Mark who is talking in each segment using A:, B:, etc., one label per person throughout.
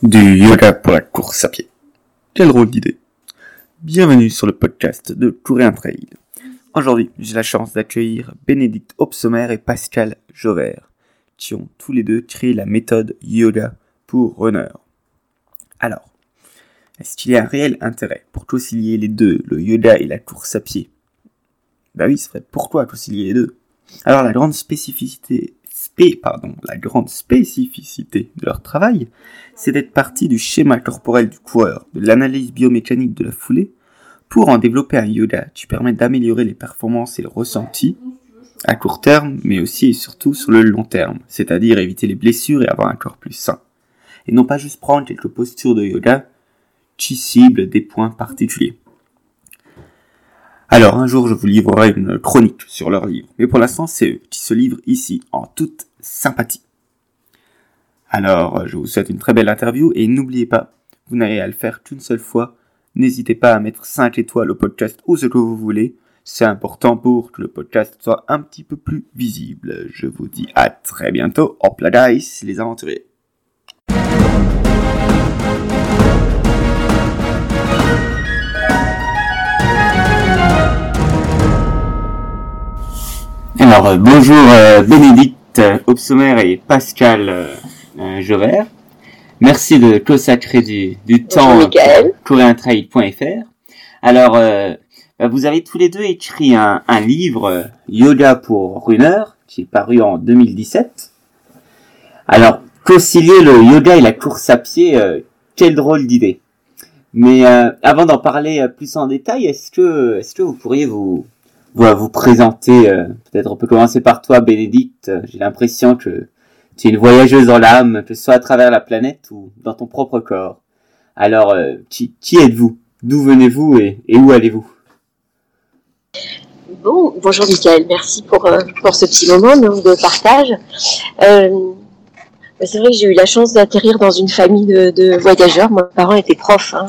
A: Du yoga pour la course à pied. Quel drôle d'idée. Bienvenue sur le podcast de Courir un Trail. Aujourd'hui, j'ai la chance d'accueillir Bénédicte Opsomer et Pascal Jovert, qui ont tous les deux créé la méthode yoga pour runner. Alors, est-ce qu'il y a un réel intérêt pour concilier les deux, le yoga et la course à pied? Bah oui, c'est vrai, pourquoi concilier les deux? Alors la grande spécificité pardon, la grande spécificité de leur travail, c'est d'être parti du schéma corporel du coureur, de l'analyse biomécanique de la foulée, pour en développer un yoga qui permet d'améliorer les performances et le ressenti à court terme, mais aussi et surtout sur le long terme, c'est-à-dire éviter les blessures et avoir un corps plus sain. Et non pas juste prendre quelques postures de yoga qui ciblent des points particuliers. Alors un jour je vous livrerai une chronique sur leur livre, mais pour l'instant c'est eux qui se livrent ici en toute sympathie. Alors je vous souhaite une très belle interview et n'oubliez pas, vous n'avez à le faire qu'une seule fois, n'hésitez pas à mettre 5 étoiles au podcast ou ce que vous voulez, c'est important pour que le podcast soit un petit peu plus visible. Je vous dis à très bientôt, la guys les aventuriers. Alors euh, bonjour euh, Opsomer et Pascal euh, euh Merci de consacrer du, du temps à courintrail.fr. Alors bah, vous avez tous les deux écrit un, un livre Yoga pour runner qui est paru en 2017. Alors concilier le yoga et la course à pied, quelle drôle d'idée. Mais avant d'en parler plus en détail, est-ce que est-ce que vous pourriez vous vous, vous présenter. Euh, peut-être on peut commencer par toi, Bénédicte. J'ai l'impression que tu es une voyageuse dans l'âme, que ce soit à travers la planète ou dans ton propre corps. Alors, euh, qui, êtes-vous? D'où venez-vous et, où allez-vous?
B: Bon, bonjour Michael, merci pour, euh, pour ce petit moment de partage. Euh, c'est vrai que j'ai eu la chance d'atterrir dans une famille de, de voyageurs. Mes parents étaient profs, hein,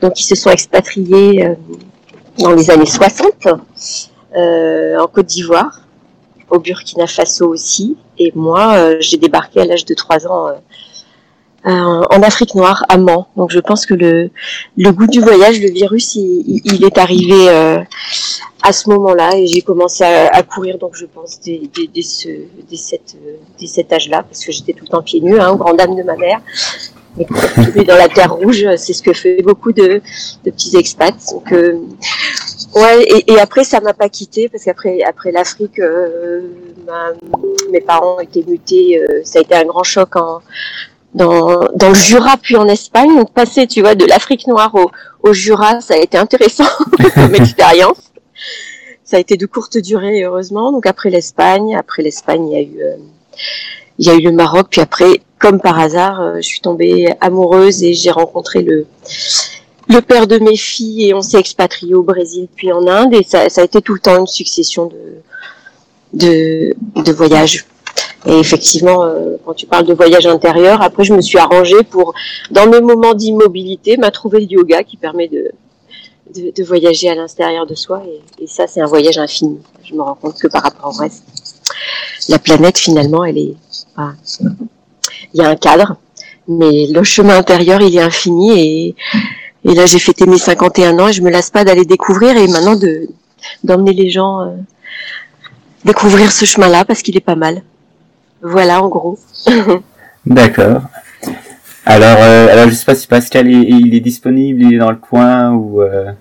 B: donc ils se sont expatriés dans les années 60 euh, en Côte d'Ivoire, au Burkina Faso aussi. Et moi, euh, j'ai débarqué à l'âge de 3 ans euh, en Afrique noire, à Mans. Donc je pense que le, le goût du voyage, le virus, il, il est arrivé à ce moment-là et j'ai commencé à, à, courir, donc je pense, dès, dès, dès, ce, dès, cette, dès cet âge-là, parce que j'étais tout le temps pieds nus, hein, grande dame de ma mère. Mais dans la terre rouge, c'est ce que fait beaucoup de, de petits expats. Donc, euh, ouais, et, et, après ça m'a pas quitté parce qu'après après l'Afrique, euh, mes parents étaient mutés. Euh, ça a été un grand choc en dans, dans le Jura puis en Espagne. Donc passer, tu vois, de l'Afrique noire au, au Jura, ça a été intéressant comme expérience. Ça a été de courte durée, heureusement. Donc après l'Espagne, après l'Espagne, il y a eu euh, il y a eu le Maroc, puis après, comme par hasard, euh, je suis tombée amoureuse et j'ai rencontré le le père de mes filles et on s'est expatrié au Brésil puis en Inde et ça, a été tout le temps une succession de de, de voyages. Et effectivement, euh, quand tu parles de voyage intérieur, après je me suis arrangée pour, dans mes moments d'immobilité, m'a trouvé le yoga qui permet de, de, de voyager à l'intérieur de soi. Et, et ça, c'est un voyage infini. Je me rends compte que par rapport au reste, la planète finalement, elle est, ah, il y a un cadre, mais le chemin intérieur, il est infini et, et là, j'ai fêté mes 51 ans et je me lasse pas d'aller découvrir et maintenant de d'emmener les gens euh, découvrir ce chemin-là parce qu'il est pas mal. Voilà, en gros.
A: D'accord. Alors, euh, alors, je sais pas si Pascal est, il est disponible, il est dans le coin ou. Euh...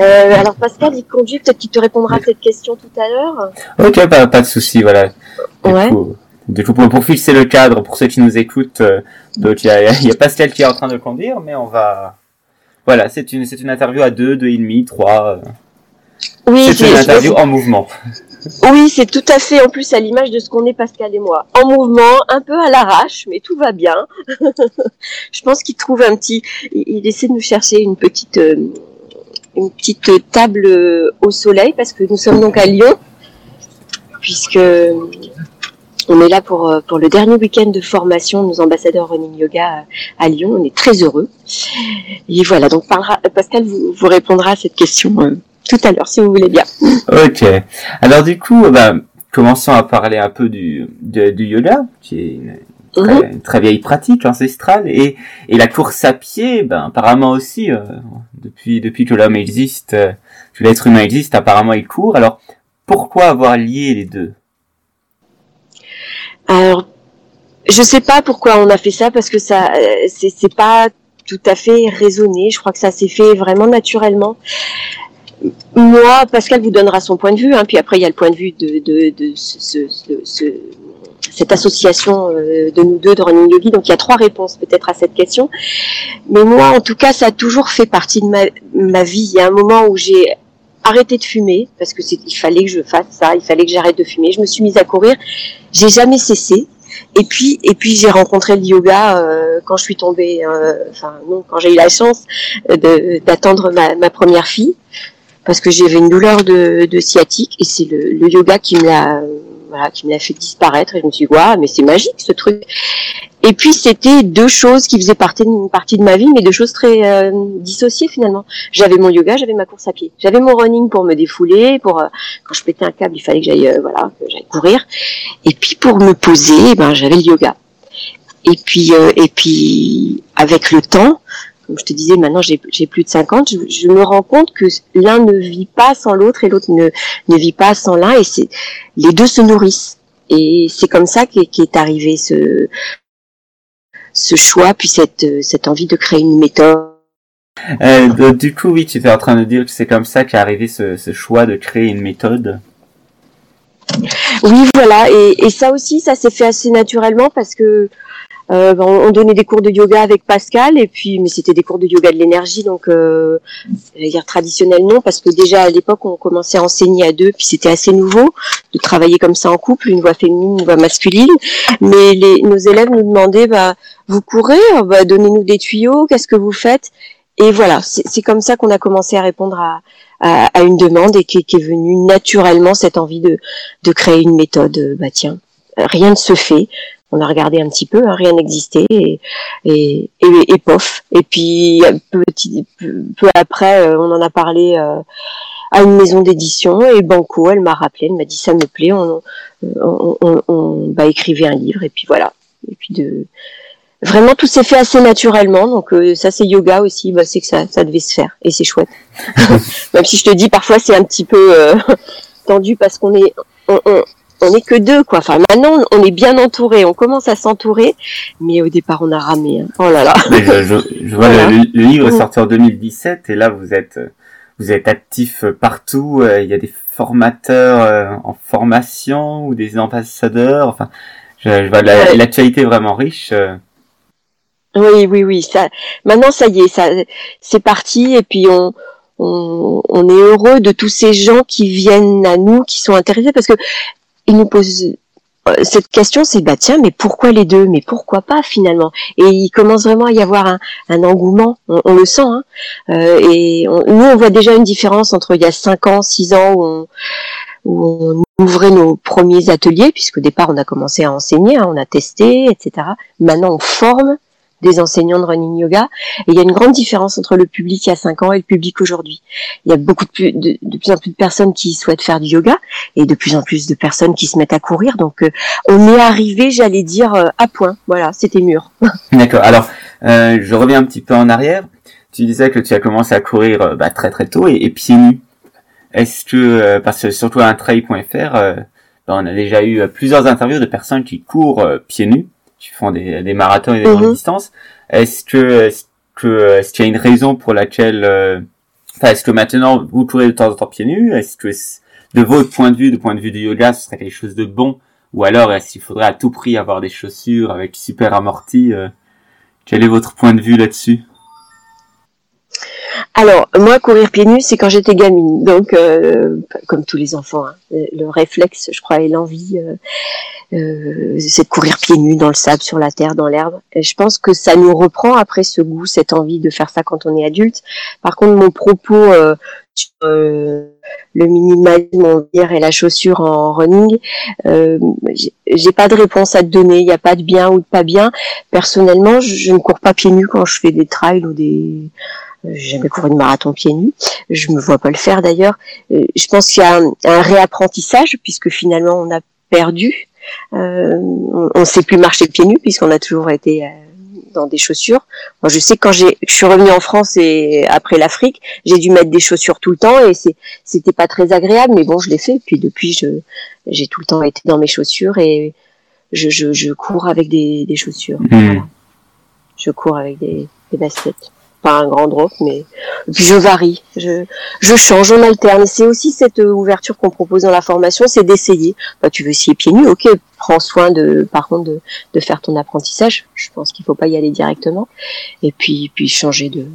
B: Euh, alors Pascal, il conduit, peut-être qu'il te répondra à cette question tout à l'heure.
A: Ok, pas, pas de souci, voilà. Ouais. Coup, du coup, pour, pour fixer le cadre, pour ceux qui nous écoutent, euh, donc il y a, y a, Pascal qui est en train de conduire, mais on va, voilà, c'est une, c'est une interview à deux, deux et demi, trois. Euh. Oui, c'est une interview en mouvement.
B: Oui, c'est tout à fait en plus à l'image de ce qu'on est Pascal et moi. En mouvement, un peu à l'arrache, mais tout va bien. Je pense qu'il trouve un petit, il essaie de nous chercher une petite, euh, une petite table au soleil parce que nous sommes donc à Lyon, puisque on est là pour, euh, pour le dernier week-end de formation de nos ambassadeurs Running Yoga à Lyon. On est très heureux. Et voilà, donc Pascal vous, vous répondra à cette question euh, tout à l'heure, si vous voulez bien.
A: Ok. Alors du coup, bah, commençons à parler un peu du, du, du yoga, qui est une, très, très, vieille pratique ancestrale et, et la course à pied, ben apparemment aussi depuis depuis que l'homme existe, que l'être humain existe, apparemment il court. Alors pourquoi avoir lié les deux?
B: Alors je sais pas pourquoi on a fait ça parce que ça c'est pas tout à fait raisonné. Je crois que ça s'est fait vraiment naturellement. Moi, Pascal vous donnera son point de vue, hein, puis après il y a le point de vue de, de, de ce, ce, cette association euh, de nous deux de Running Yogi. Donc il y a trois réponses peut-être à cette question. Mais moi, en tout cas, ça a toujours fait partie de ma, ma vie. Il y a un moment où j'ai arrêté de fumer parce que il fallait que je fasse ça, il fallait que j'arrête de fumer. Je me suis mise à courir. J'ai jamais cessé. Et puis, et puis j'ai rencontré le yoga euh, quand je suis tombée, euh, enfin non, quand j'ai eu la chance d'attendre ma, première fille, parce que j'avais une douleur de, de, sciatique et c'est le, yoga qui me l'a, qui me l'a fait disparaître. Et je me suis dit, waouh, mais c'est magique ce truc. Et puis c'était deux choses qui faisaient partie de, partie de ma vie, mais deux choses très euh, dissociées finalement. J'avais mon yoga, j'avais ma course à pied, j'avais mon running pour me défouler, pour euh, quand je pétais un câble, il fallait que j'aille euh, voilà, que j'aille courir. Et puis pour me poser, ben j'avais le yoga. Et puis et puis avec le temps, comme je te disais, maintenant j'ai plus de 50, je, je, me rends compte que l'un ne vit pas sans l'autre et l'autre ne ne vit pas sans l'un, et c'est les deux se nourrissent. Et c'est comme ça qu'est est arrivé ce ce choix, puis cette, euh, cette envie de créer une méthode.
A: Euh, du coup, oui, tu étais en train de dire que c'est comme ça qu'est arrivé ce, ce, choix de créer une méthode.
B: Oui, voilà, et, et ça aussi, ça s'est fait assez naturellement parce que euh, on donnait des cours de yoga avec Pascal et puis mais c'était des cours de yoga de l'énergie donc euh, dire traditionnel non parce que déjà à l'époque on commençait à enseigner à deux puis c'était assez nouveau de travailler comme ça en couple une voix féminine une voix masculine. Mais les, nos élèves nous demandaient bah vous courez bah, donnez-nous des tuyaux qu'est-ce que vous faites? Et voilà c'est comme ça qu'on a commencé à répondre à, à, à une demande et qui, qui, est venue naturellement cette envie de, de créer une méthode bah tiens rien ne se fait on a regardé un petit peu, hein, rien n'existait et, et, et, et, pof. Et puis petit, peu, après, euh, on en a parlé euh, à une maison d'édition et Banco, elle m'a rappelé, elle m'a dit ça me plaît, on, on, on, on bah, écrivait un livre et puis voilà. Et puis de vraiment tout s'est fait assez naturellement donc euh, ça c'est yoga aussi bah, c'est que ça, ça devait se faire et c'est chouette même si je te dis parfois c'est un petit peu tendu parce qu'on est on, on n'est que deux, quoi. Enfin, maintenant, on est bien entouré. On commence à s'entourer, mais au départ, on a ramé. Hein. Oh là là.
A: je, vois le, livre mm. sorti en 2017, et là, vous êtes, vous êtes actif partout. Euh, il y a des formateurs euh, en formation ou des ambassadeurs. Enfin, je, vois l'actualité vraiment riche. Euh.
B: Oui, oui, oui. Ça, maintenant, ça y est, ça, c'est parti, et puis on. On, on, est heureux de tous ces gens qui viennent à nous, qui sont intéressés, parce que il nous pose euh, cette question, c'est bah tiens, mais pourquoi les deux? Mais pourquoi pas finalement? Et il commence vraiment à y avoir un, engouement, on, le sent. Hein euh, et nous, on voit déjà une différence entre il y a 5 ans, 6 ans où on, où on ouvrait nos premiers ateliers, puisqu'au départ on a commencé à enseigner, hein, on a testé, etc. Maintenant on forme des enseignants de running yoga. Et il y a une grande différence entre le public il y a 5 ans et le public aujourd'hui. Il y a beaucoup de plus, de, plus en plus de personnes qui souhaitent faire du yoga et de plus en plus de personnes qui se mettent à courir. Donc euh, on est arrivé, j'allais dire, euh, à point. Voilà, c'était mûr.
A: D'accord. Alors, euh, je reviens un petit peu en arrière. Tu disais que tu as commencé à courir bah, très très tôt et, pieds nus. Est-ce que, parce que surtout à trail.fr, bah, on a déjà eu plusieurs interviews de personnes qui courent pieds nus tu font des, des marathons et des grandes mhm. distances. Est-ce que est-ce que est-ce qu'il y a une raison pour laquelle euh, enfin, est-ce que maintenant vous courez de temps en temps pieds nus? Est-ce que de votre point de vue, du point de vue du yoga, ce serait quelque chose de bon? Ou alors est-ce qu'il faudrait à tout prix avoir des chaussures avec super amorti euh, Quel est votre point de vue là-dessus?
B: Alors, moi, courir pieds nus, c'est quand j'étais gamine. Donc, euh, comme tous les enfants, hein, le réflexe, je crois, et l'envie, euh, euh, c'est de courir pieds nus dans le sable, sur la terre, dans l'herbe. Je pense que ça nous reprend après ce goût, cette envie de faire ça quand on est adulte. Par contre, mon propos sur le minimalisme, on dire, et la chaussure en running, j'ai pas de réponse à te donner. Il n'y a pas de bien ou de pas bien. Personnellement, je, je ne cours pas pieds nus quand je fais des trails ou des j'ai jamais couru une marathon pieds nus. Je me vois pas le faire d'ailleurs. Euh, je pense qu'il y a un, réapprentissage puisque finalement on a perdu on ne sait plus marcher pieds nus puisqu'on a toujours été dans des chaussures. Moi, je sais que quand j'ai, je suis revenue en France et après l'Afrique, j'ai dû mettre des chaussures tout le temps et c'est, c'était pas très agréable, mais bon, je l'ai fait. Puis depuis, je, j'ai tout le temps été dans mes chaussures et je, je, je cours avec des, des chaussures.
A: Hmm.
B: Je cours avec des, des baskets pas un grand drop, mais puis je varie, je, je change, on alterne. C'est aussi cette ouverture qu'on propose dans la formation, c'est d'essayer. Bah, tu veux essayer pieds nus, ok, prends soin de, par contre, de, de faire ton apprentissage. Je pense qu'il faut pas y aller directement. Et puis, puis changer de,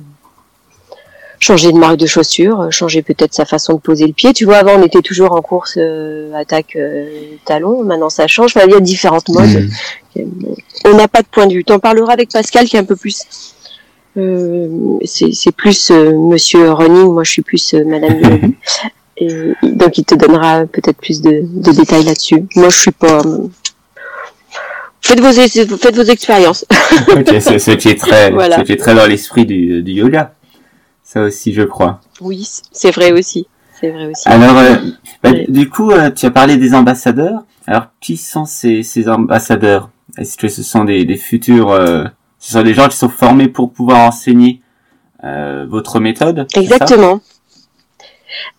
B: changer de marque de chaussures, changer peut-être sa façon de poser le pied. Tu vois, avant on était toujours en course euh, attaque euh, talon, maintenant ça change. il y a différentes modes. Mmh. On n'a pas de point de vue. T'en parleras avec Pascal qui est un peu plus euh, c'est plus euh, Monsieur Running, moi je suis plus euh, Madame Et donc il te donnera peut-être plus de, de détails là-dessus. Moi je suis pas. Faites vos faites vos expériences.
A: ok, ce, qui est très, voilà. ce qui est très dans l'esprit du, du yoga. Ça aussi, je crois.
B: Oui, c'est vrai aussi. C'est vrai aussi.
A: Alors, bah, du coup, tu as parlé des ambassadeurs. Alors, qui sont ces, ces ambassadeurs? Est-ce que ce sont des, des futurs ce sont des gens qui sont formés pour pouvoir enseigner euh, votre méthode.
B: Exactement.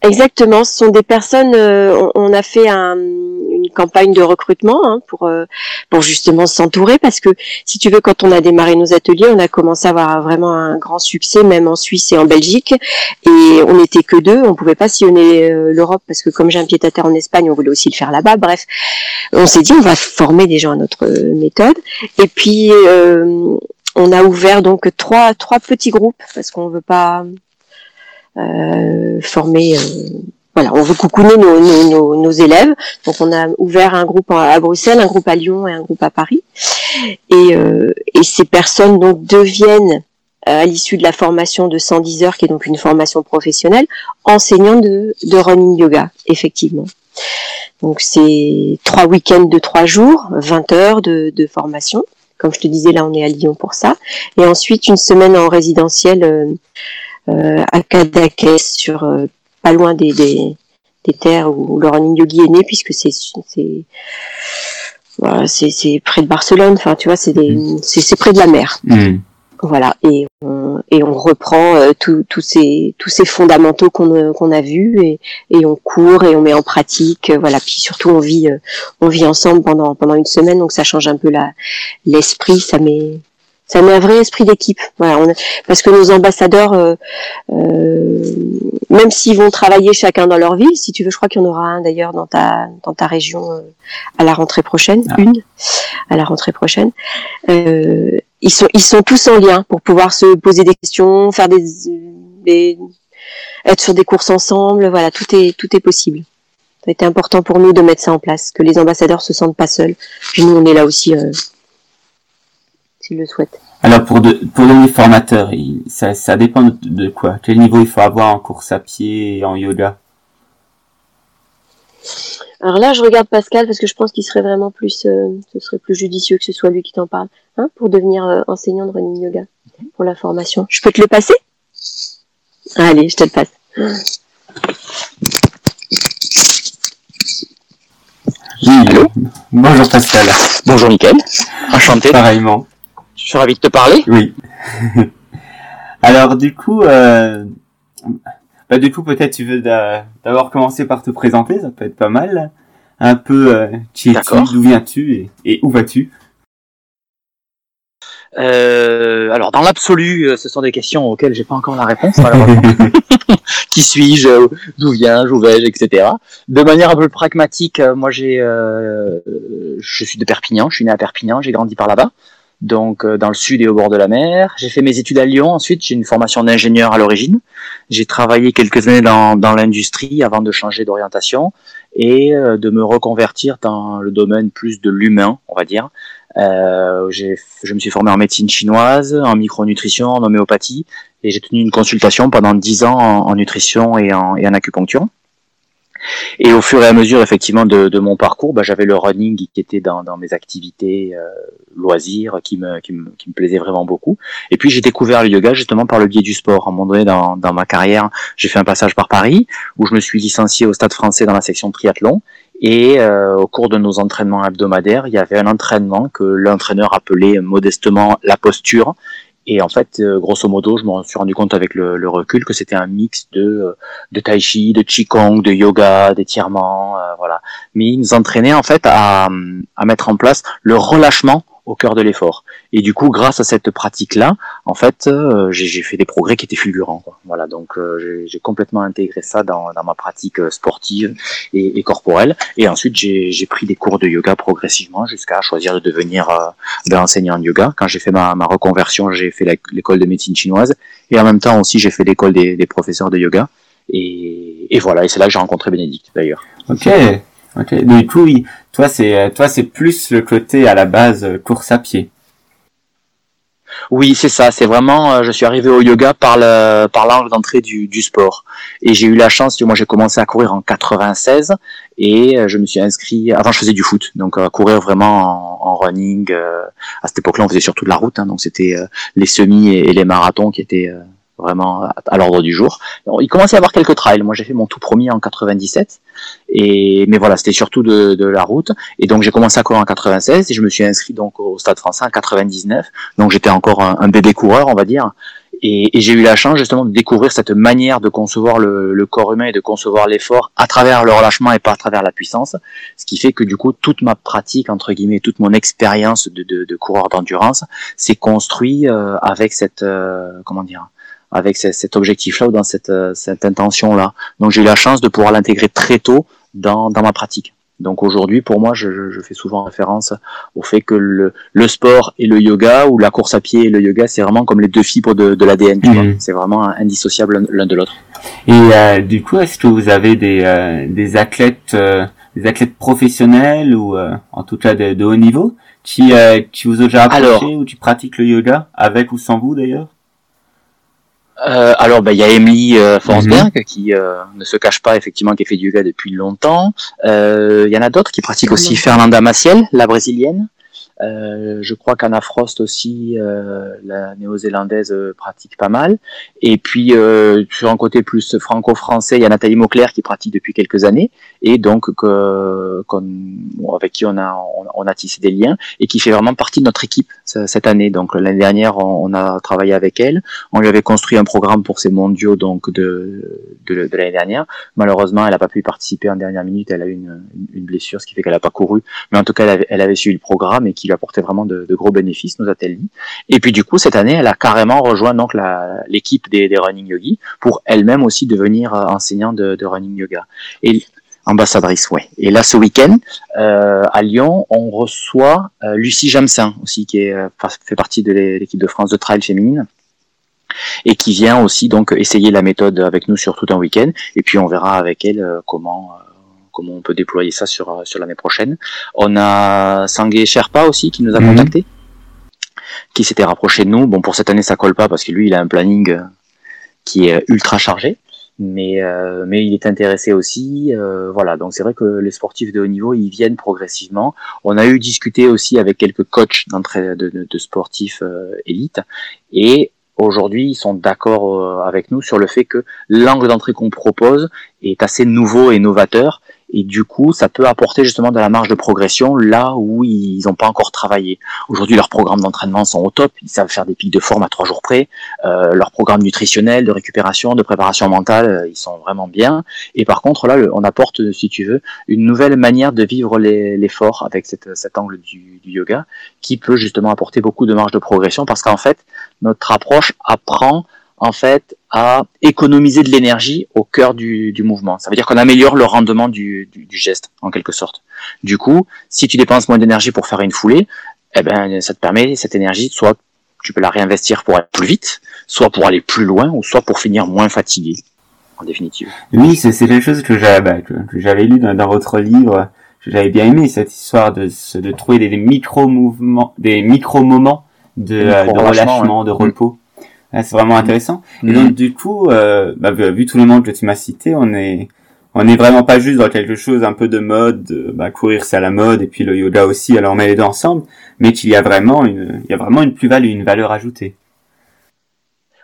B: Exactement, ce sont des personnes. Euh, on, a fait un, une campagne de recrutement hein, pour euh, pour justement s'entourer parce que si tu veux, quand on a démarré nos ateliers, on a commencé à avoir vraiment un grand succès, même en Suisse et en Belgique, et on n'était que deux. On pouvait pas sillonner l'Europe parce que comme j'ai un pied à terre en Espagne, on voulait aussi le faire là-bas. Bref, on s'est dit on va former des gens à notre méthode, et puis on a ouvert donc trois trois petits groupes parce qu'on veut pas euh, former. Euh, voilà, on veut coucouner nos, élèves. Donc on a ouvert un groupe à Bruxelles, un groupe à Lyon et un groupe à Paris. Et, euh, ces personnes donc deviennent à l'issue de la formation de 110 heures, qui est donc une formation professionnelle, enseignants de, running yoga, effectivement. Donc c'est trois week-ends de trois jours, 20 heures de formation. Comme je te disais, là, on est à Lyon pour ça. Et ensuite, une semaine en résidentiel euh, euh à Cadaqués, sur euh, pas loin des, des, des, terres où running yogi est né, puisque c'est c'est voilà, c'est près de Barcelone. Enfin, tu vois, c'est mm. c'est près de la mer. Mm. Voilà, et on, et on reprend euh, tous ces tous ces fondamentaux qu'on euh, qu'on a vus et, et on court et on met en pratique. Euh, voilà, puis surtout on vit on vit ensemble pendant pendant une semaine, donc ça change un peu l'esprit, ça met ça met un vrai esprit d'équipe. Voilà, on, parce que nos ambassadeurs, euh, même s'ils vont travailler chacun dans leur ville, si tu veux, je crois qu'il y en aura un d'ailleurs dans ta dans ta région à la rentrée prochaine, ah. une à la rentrée prochaine. Euh, ils sont ils sont tous en lien pour pouvoir se poser des questions, faire des, des être sur des courses ensemble. Voilà, tout est tout est possible. Ça a été important pour nous de mettre ça en place, que les ambassadeurs se sentent pas seuls. Puis nous, on est là aussi euh, s'ils le souhaitent.
A: Alors pour, de, pour devenir formateur, ça, ça dépend de, de, quoi? Quel niveau il faut avoir en course à pied et en yoga?
B: Alors là, je regarde Pascal parce que je pense qu'il serait vraiment plus, euh, ce serait plus judicieux que ce soit lui qui t'en parle, hein, pour devenir euh, enseignant de running yoga pour la formation. Je peux te le passer? Allez, je te le passe.
A: Allô? Bonjour Pascal.
C: Bonjour Mickaël. Enchanté.
A: Pareillement.
C: Je suis ravi de te parler.
A: Oui. Alors du coup, euh, bah, du coup, peut-être tu veux d'abord commencer par te présenter, ça peut être pas mal. Un peu euh, qui es-tu, d'où viens-tu et, où vas-tu?
C: Euh, alors dans l'absolu, ce sont des questions auxquelles j'ai pas encore la réponse. Qui suis-je? D'où viens-je? Où vais-je? Etc. De manière un peu pragmatique, moi j'ai, je suis de Perpignan. Je suis né à Perpignan. J'ai grandi par là-bas donc euh, dans le sud et au bord de la mer. J'ai fait mes études à Lyon. Ensuite, j'ai une formation d'ingénieur à l'origine. J'ai travaillé quelques années dans, dans l'industrie avant de changer d'orientation et euh, de me reconvertir dans le domaine plus de l'humain, on va dire. Euh, je me suis formé en médecine chinoise, en micronutrition, en homéopathie, et j'ai tenu une consultation pendant dix ans en, nutrition et en, et en acupuncture. Et au fur et à mesure, effectivement, de, de mon parcours, bah, j'avais le running qui était dans, dans mes activités euh, loisirs, qui me, qui, me, qui me plaisait vraiment beaucoup. Et puis j'ai découvert le yoga justement par le biais du sport. À un moment donné, dans, dans ma carrière, j'ai fait un passage par Paris, où je me suis licencié au Stade français dans la section triathlon. Et euh, au cours de nos entraînements hebdomadaires, il y avait un entraînement que l'entraîneur appelait modestement la posture. Et en fait, euh, grosso modo, je m'en suis rendu compte avec le, recul que c'était un mix de, de tai chi, de qigong, de yoga, d'étirement, voilà. Mais il nous entraînait en fait à, à mettre en place le relâchement au cœur de l'effort. Et du coup, grâce à cette pratique-là, en fait, euh, j'ai fait des progrès qui étaient fulgurants. Quoi. Voilà, donc euh, j'ai complètement intégré ça dans, dans ma pratique euh, sportive et, et corporelle. Et ensuite, j'ai pris des cours de yoga progressivement jusqu'à choisir de devenir euh, enseignant de yoga. Quand j'ai fait ma, ma reconversion, j'ai fait l'école de médecine chinoise et en même temps aussi, j'ai fait l'école des, des professeurs de yoga. Et, et voilà, et c'est là que j'ai rencontré Bénédicte d'ailleurs.
A: Ok. Ok. Du coup, oui, toi c'est toi c'est plus le côté à la base euh, course à pied.
C: Oui, c'est ça. C'est vraiment. Euh, je suis arrivé au yoga par le par l'angle d'entrée du, sport. Et j'ai eu la chance. Moi, j'ai commencé à courir en 96 et euh, je me suis inscrit. Avant, je faisais du foot, donc à courir vraiment en, running. à cette époque-là, on faisait surtout de la route, hein, donc c'était les semis et, les marathons qui étaient vraiment à, l'ordre du jour. il commençait à y avoir quelques trails. Moi, j'ai fait mon tout premier en 97, et mais voilà, c'était surtout de, de, la route. Et donc, j'ai commencé à courir en 96 et je me suis inscrit donc au Stade Français en 99. Donc, j'étais encore un, bébé coureur, on va dire. Et, et j'ai eu la chance justement de découvrir cette manière de concevoir le, le corps humain et de concevoir l'effort à travers le relâchement et pas à travers la puissance. Ce qui fait que du coup, toute ma pratique entre guillemets, toute mon expérience de, de, de coureur d'endurance s'est construit euh, avec cette euh, comment dire avec cet objectif-là ou dans cette, euh, cette intention-là. Donc j'ai eu la chance de pouvoir l'intégrer très tôt dans, dans ma pratique. Donc aujourd'hui, pour moi, je, je, fais souvent référence au fait que le, le, sport et le yoga, ou la course à pied et le yoga, c'est vraiment comme les deux fibres de, de l'ADN. Mmh. C'est vraiment indissociable l'un de l'autre.
A: Et euh, du coup, est-ce que vous avez des, euh, des athlètes, des athlètes professionnels ou en tout cas de, de haut niveau qui, qui vous ont déjà approché ou qui pratiquent le yoga avec ou sans vous d'ailleurs?
C: Euh, alors, ben, il y a Emily euh, Forsberg mhm. qui euh, ne se cache pas effectivement, qui fait du yoga depuis longtemps. Il y en a d'autres qui pratiquent aussi. Fernanda Maciel, la brésilienne. Euh, je crois qu'Anna Frost aussi, euh, la néo-zélandaise, euh, pratique pas mal. Et puis sur un côté plus franco-français, il y a Nathalie Mauclair qui pratique depuis quelques années et donc que, avec qui on a on, a tissé des liens et qui fait vraiment partie de notre équipe cette année. Donc l'année dernière, on, a travaillé avec elle. On lui avait construit un programme pour ses mondiaux donc de de, de l'année dernière. Malheureusement, elle n'a pas pu participer en dernière minute. Elle a eu une, une blessure, ce qui fait qu'elle n'a pas couru. Mais en tout cas, elle avait, elle avait suivi le programme et qui lui apportait vraiment de, gros bénéfices, nous a-t-elle dit. Et puis du coup, cette année, elle a carrément rejoint donc l'équipe des, des, running yogis pour elle-même aussi devenir euh, enseignante de, de, running yoga. Ambassadrice, ouais. Et là, ce week-end, euh, à Lyon, on reçoit euh, Lucie Jamsin aussi, qui est, fait partie de l'équipe de France de trail féminine et qui vient aussi donc essayer la méthode avec nous sur tout un week-end. Et puis on verra avec elle comment comment on peut déployer ça sur, euh, sur l'année prochaine. On a Sangue Sherpa aussi qui nous a mhm. contacté, qui s'était rapproché de nous. Bon, pour cette année, ça colle pas parce que lui, il a un planning euh, qui est ultra chargé. Mais, euh, mais il est intéressé aussi. voilà, donc c'est vrai que les sportifs de haut niveau, ils viennent progressivement. On a eu discuté aussi avec quelques coachs d'entrée de, de, sportifs élites et aujourd'hui ils sont d'accord avec nous sur le fait que l'angle d'entrée qu'on propose est assez nouveau et novateur et du coup ça peut apporter justement de la marge de progression là où ils n'ont pas encore travaillé. Aujourd'hui leurs programmes d'entraînement sont au top, ils savent faire des pics de forme à trois jours près, euh, leurs programmes nutritionnels, de récupération, de préparation mentale, euh, ils sont vraiment bien. Et par contre là on apporte si tu veux une nouvelle manière de vivre l'effort avec cet angle du yoga qui peut justement apporter beaucoup de marge de progression parce qu'en fait notre approche apprend en fait à économiser de l'énergie au cœur du, du, mouvement. Ça veut dire qu'on améliore le rendement du, du, du, geste en quelque sorte. Du coup, si tu dépenses moins d'énergie pour faire une foulée, eh ben ça te permet cette énergie soit tu peux la réinvestir pour aller plus vite, soit pour aller plus loin, ou soit pour finir moins fatigué. En définitive.
A: Oui, c'est quelque chose que j'avais bah, que, lu dans, dans, votre livre. J'avais bien aimé cette histoire de, de trouver des, micro mouvements, des micro moments de, euh, de relâchement, de repos. Ah, c'est vraiment intéressant. Et donc mm. du coup, euh, bah, vu tous les monde que tu m'as cité, on est on est vraiment pas juste dans quelque chose un peu de mode. bah, courir c'est à la mode et puis le yoga aussi. Alors on met les deux ensemble, mais qu'il y a vraiment une il y a vraiment une plus-value, une valeur ajoutée.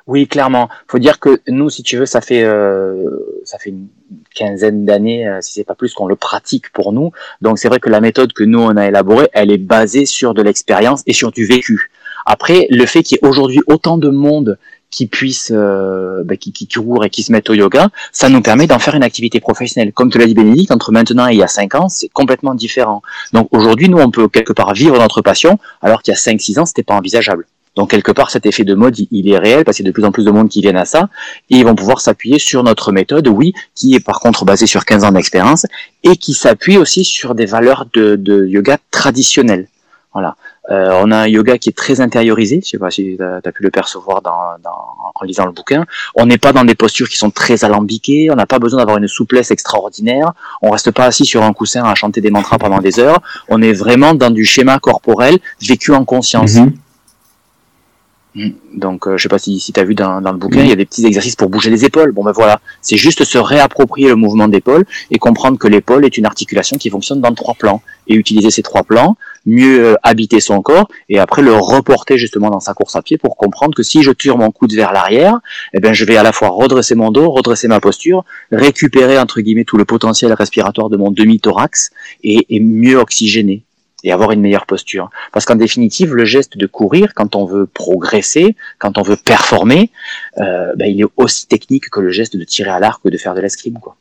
C: Oui, clairement. Faut dire que nous, si tu veux, ça fait euh, ça fait une quinzaine d'années, euh, si c'est pas plus, qu'on le pratique pour nous. Donc c'est vrai que la méthode que nous on a élaborée, elle est basée sur de l'expérience et sur du vécu. Après, le fait qu'il y ait aujourd'hui autant de monde qui puisse euh, bah, qui, qui et qui se mette au yoga, ça nous permet d'en faire une activité professionnelle. Comme te l'a dit Bénédicte, entre maintenant et il y a cinq ans, c'est complètement différent. Donc aujourd'hui, nous, on peut quelque part vivre notre passion, alors qu'il y a 5-6 ans, c'était pas envisageable. Donc quelque part, cet effet de mode, il est réel parce qu'il y a de plus en plus de monde qui viennent à ça et ils vont pouvoir s'appuyer sur notre méthode, oui, qui est par contre basée sur 15 ans d'expérience et qui s'appuie aussi sur des valeurs de, de yoga traditionnelles. Voilà. Euh, on a un yoga qui est très intériorisé, je sais pas si tu as, pu le percevoir en lisant le bouquin. On n'est pas dans des postures qui sont très alambiquées, on n'a pas besoin d'avoir une souplesse extraordinaire, on reste pas assis sur un coussin à chanter des mantras pendant des heures, on est vraiment dans du schéma corporel vécu en conscience. Mhm. Mm. Donc, euh, je sais pas si, si tu as vu dans, dans le bouquin, il y a des petits exercices pour bouger les épaules. Bon, ben voilà, c'est juste se réapproprier le mouvement d'épaule et comprendre que l'épaule est une articulation qui fonctionne dans trois plans. Et utiliser ces trois plans, mieux euh, habiter son corps et après le reporter justement dans sa course à pied pour comprendre que si je tire mon coude vers l'arrière, eh ben, je vais à la fois redresser mon dos, redresser ma posture, récupérer entre guillemets tout le potentiel respiratoire de mon demi-thorax et, et mieux oxygéner et avoir une meilleure posture. Parce qu'en définitive, le geste de courir, quand on veut progresser, quand on veut performer, euh, ben, il est aussi technique que le geste de tirer à l'arc ou de faire de l'escrime. Quoi.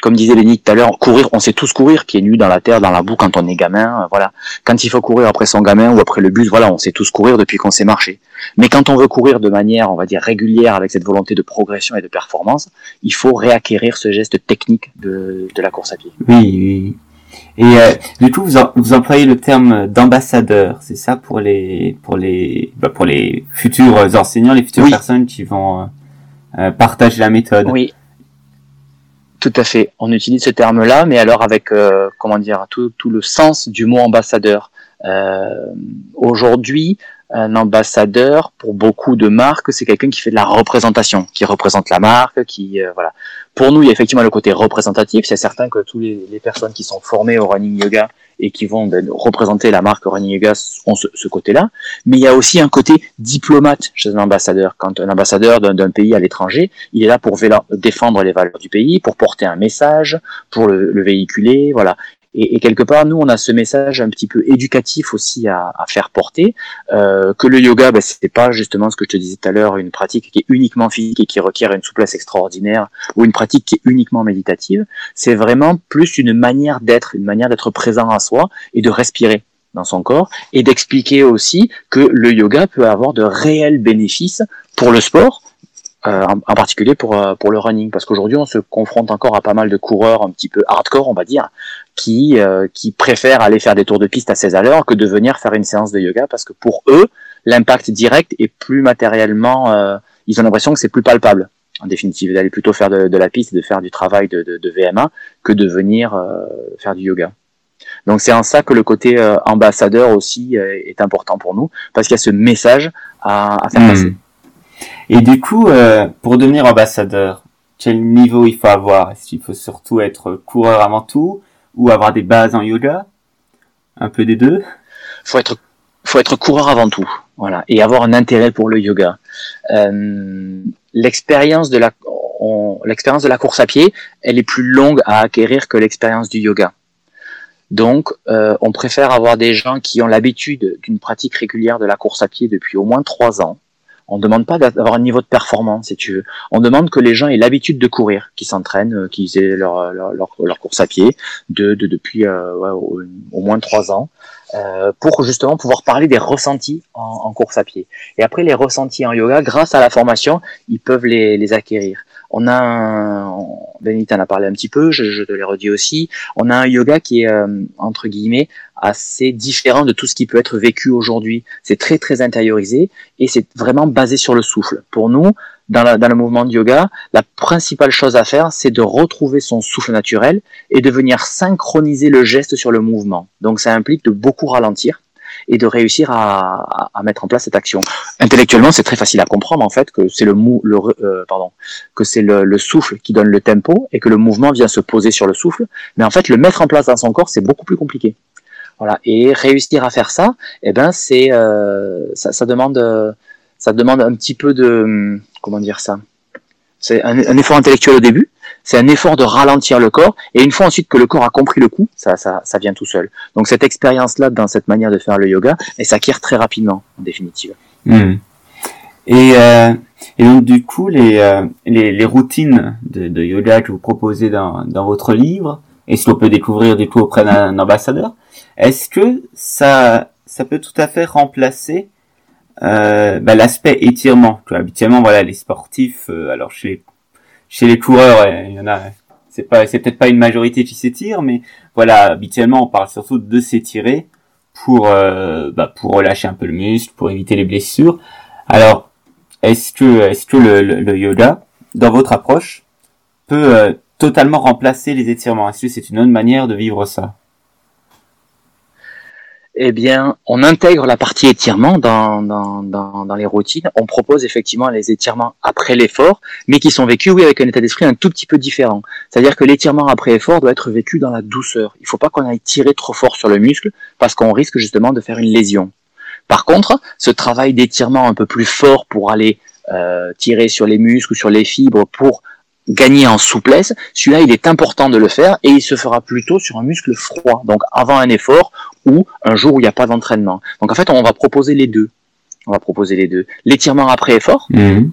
C: Comme disait Lenny tout à l'heure, courir, on sait tous courir, pieds nus dans la terre, dans la boue quand on est gamin. Euh, voilà. Quand il faut courir après son gamin ou après le bus, voilà, on sait tous courir depuis qu'on sait marcher. Mais quand on veut courir de manière, on va dire régulière, avec cette volonté de progression et de performance, il faut réacquérir ce geste technique de, de la course à pied.
A: Oui, oui. Et euh, du coup, vous, vous employez le terme d'ambassadeur, c'est ça pour les pour les bah, pour les futurs enseignants, les futures personnes qui vont euh, euh, partager la méthode.
C: Oui, tout à fait. On utilise ce terme-là, mais alors avec comment dire tout, tout le sens du mot ambassadeur. Aujourd'hui, un ambassadeur pour beaucoup de marques, c'est quelqu'un qui fait de la représentation, qui représente la marque, qui euh, voilà. Pour nous, il y a effectivement le côté représentatif. C'est certain que toutes les, les, personnes qui sont formées au running yoga et qui vont ben, représenter la marque running yoga ont ce, ce côté-là. Mais il y a aussi un côté diplomate chez un ambassadeur. Quand un ambassadeur d'un pays à l'étranger, il est là pour défendre les valeurs du pays, pour porter un message, pour le, le véhiculer, voilà. Et, et, quelque part, nous, on a ce message un petit peu éducatif aussi à, à faire porter, euh, que le yoga, ben, c'était pas justement ce que je te disais tout à l'heure, une pratique qui est uniquement physique et qui requiert une souplesse extraordinaire, ou une pratique qui est uniquement méditative. C'est vraiment plus une manière d'être, une manière d'être présent à soi et de respirer dans son corps, et d'expliquer aussi que le yoga peut avoir de réels bénéfices pour le sport, euh, en, particulier pour, euh, pour le running, parce qu'aujourd'hui on se confronte encore à pas mal de coureurs un petit peu hardcore, on va dire, qui, euh, qui préfèrent aller faire des tours de piste à 16 à l'heure que de venir faire une séance de yoga, parce que pour eux, l'impact direct est plus matériellement, ils ont l'impression que c'est plus palpable, en définitive, d'aller plutôt faire de, de, la piste, de faire du travail de, de, de VMA, que de venir faire du yoga. Donc c'est en ça que le côté ambassadeur aussi est important pour nous, parce qu'il y a ce message à, à faire hmm. passer.
A: Et du coup, euh, pour devenir ambassadeur, quel niveau il faut avoir? Est-ce qu'il faut surtout être coureur avant tout ou avoir des bases en yoga? Un peu des deux
C: Faut être faut être coureur avant tout, voilà, et avoir un intérêt pour le yoga. Euh, l'expérience de la course à pied, elle est plus longue à acquérir que l'expérience du yoga. Donc, euh, on préfère avoir des gens qui ont l'habitude d'une pratique régulière de la course à pied depuis au moins trois ans, on ne demande pas d'avoir un niveau de performance, si tu veux. On demande que les gens aient l'habitude de courir, qu'ils s'entraînent, euh, qu'ils aient leur, leur, leur, course à pied de, de depuis euh, au, moins trois ans, euh, pour justement pouvoir parler des ressentis en, en, course à pied. Et après, les ressentis en yoga, grâce à la formation, ils peuvent les acquérir. On a un, en a parlé un petit peu, je, je te l'ai redit aussi, on a un yoga qui est, euh, entre guillemets, assez différent de tout ce qui peut être vécu aujourd'hui. C'est très très intériorisé et c'est vraiment basé sur le souffle. Pour nous, dans, la, dans, le mouvement de yoga, la principale chose à faire, c'est de retrouver son souffle naturel et de venir synchroniser le geste sur le mouvement. Donc ça implique de beaucoup ralentir et de réussir à, à, mettre en place cette action. Intellectuellement, c'est très facile à comprendre en fait que c'est le, mou, le euh, pardon, que c'est le, le, souffle qui donne le tempo et que le mouvement vient se poser sur le souffle. Mais en fait, le mettre en place dans son corps, c'est beaucoup plus compliqué. Voilà. Et réussir à faire ça, eh ben c'est euh, ça, ça, demande ça demande un petit peu de comment dire ça? C'est un, un, effort intellectuel au début, c'est un effort de ralentir le corps, et une fois ensuite que le corps a compris le coup, ça, ça, ça vient tout seul. Donc cette expérience-là, dans cette manière de faire le yoga, elle s'acquiert très rapidement, en définitive.
A: Hmm. Et, euh, et donc du coup, les, euh, les, routines de, de, yoga que vous proposez dans, dans votre livre, et ce qu'on peut découvrir du coup auprès d'un ambassadeur, est-ce que ça, ça peut tout à fait remplacer euh, bah, l'aspect étirement? Habituellement, voilà, les sportifs, euh, alors chez chez les coureurs, il y en a, c'est pas, c'est peut-être pas une majorité qui s'étire, mais voilà, habituellement, on parle surtout de s'étirer pour, euh, bah, pour relâcher un peu le muscle, pour éviter les blessures. Alors, est-ce que, est-ce que le, yoga, dans votre approche, peut euh, totalement remplacer les étirements? Est-ce que c'est une autre manière de vivre ça?
C: Eh bien, on intègre la partie étirement dans, dans, les routines. On propose effectivement les étirements après l'effort, mais qui sont vécus, oui, avec un état d'esprit un tout petit peu différent. C'est-à-dire que l'étirement après effort doit être vécu dans la douceur. Il ne faut pas qu'on aille tirer trop fort sur le muscle, parce qu'on risque justement de faire une lésion. Par contre, ce travail d'étirement un peu plus fort pour aller euh, tirer sur les muscles ou sur les fibres pour gagner en souplesse, celui-là, il est important de le faire et il se fera plutôt sur un muscle froid, donc avant un effort ou un jour où il n'y a pas d'entraînement. Donc en fait, on va proposer les deux. On va proposer les deux. L'étirement après effort, mhm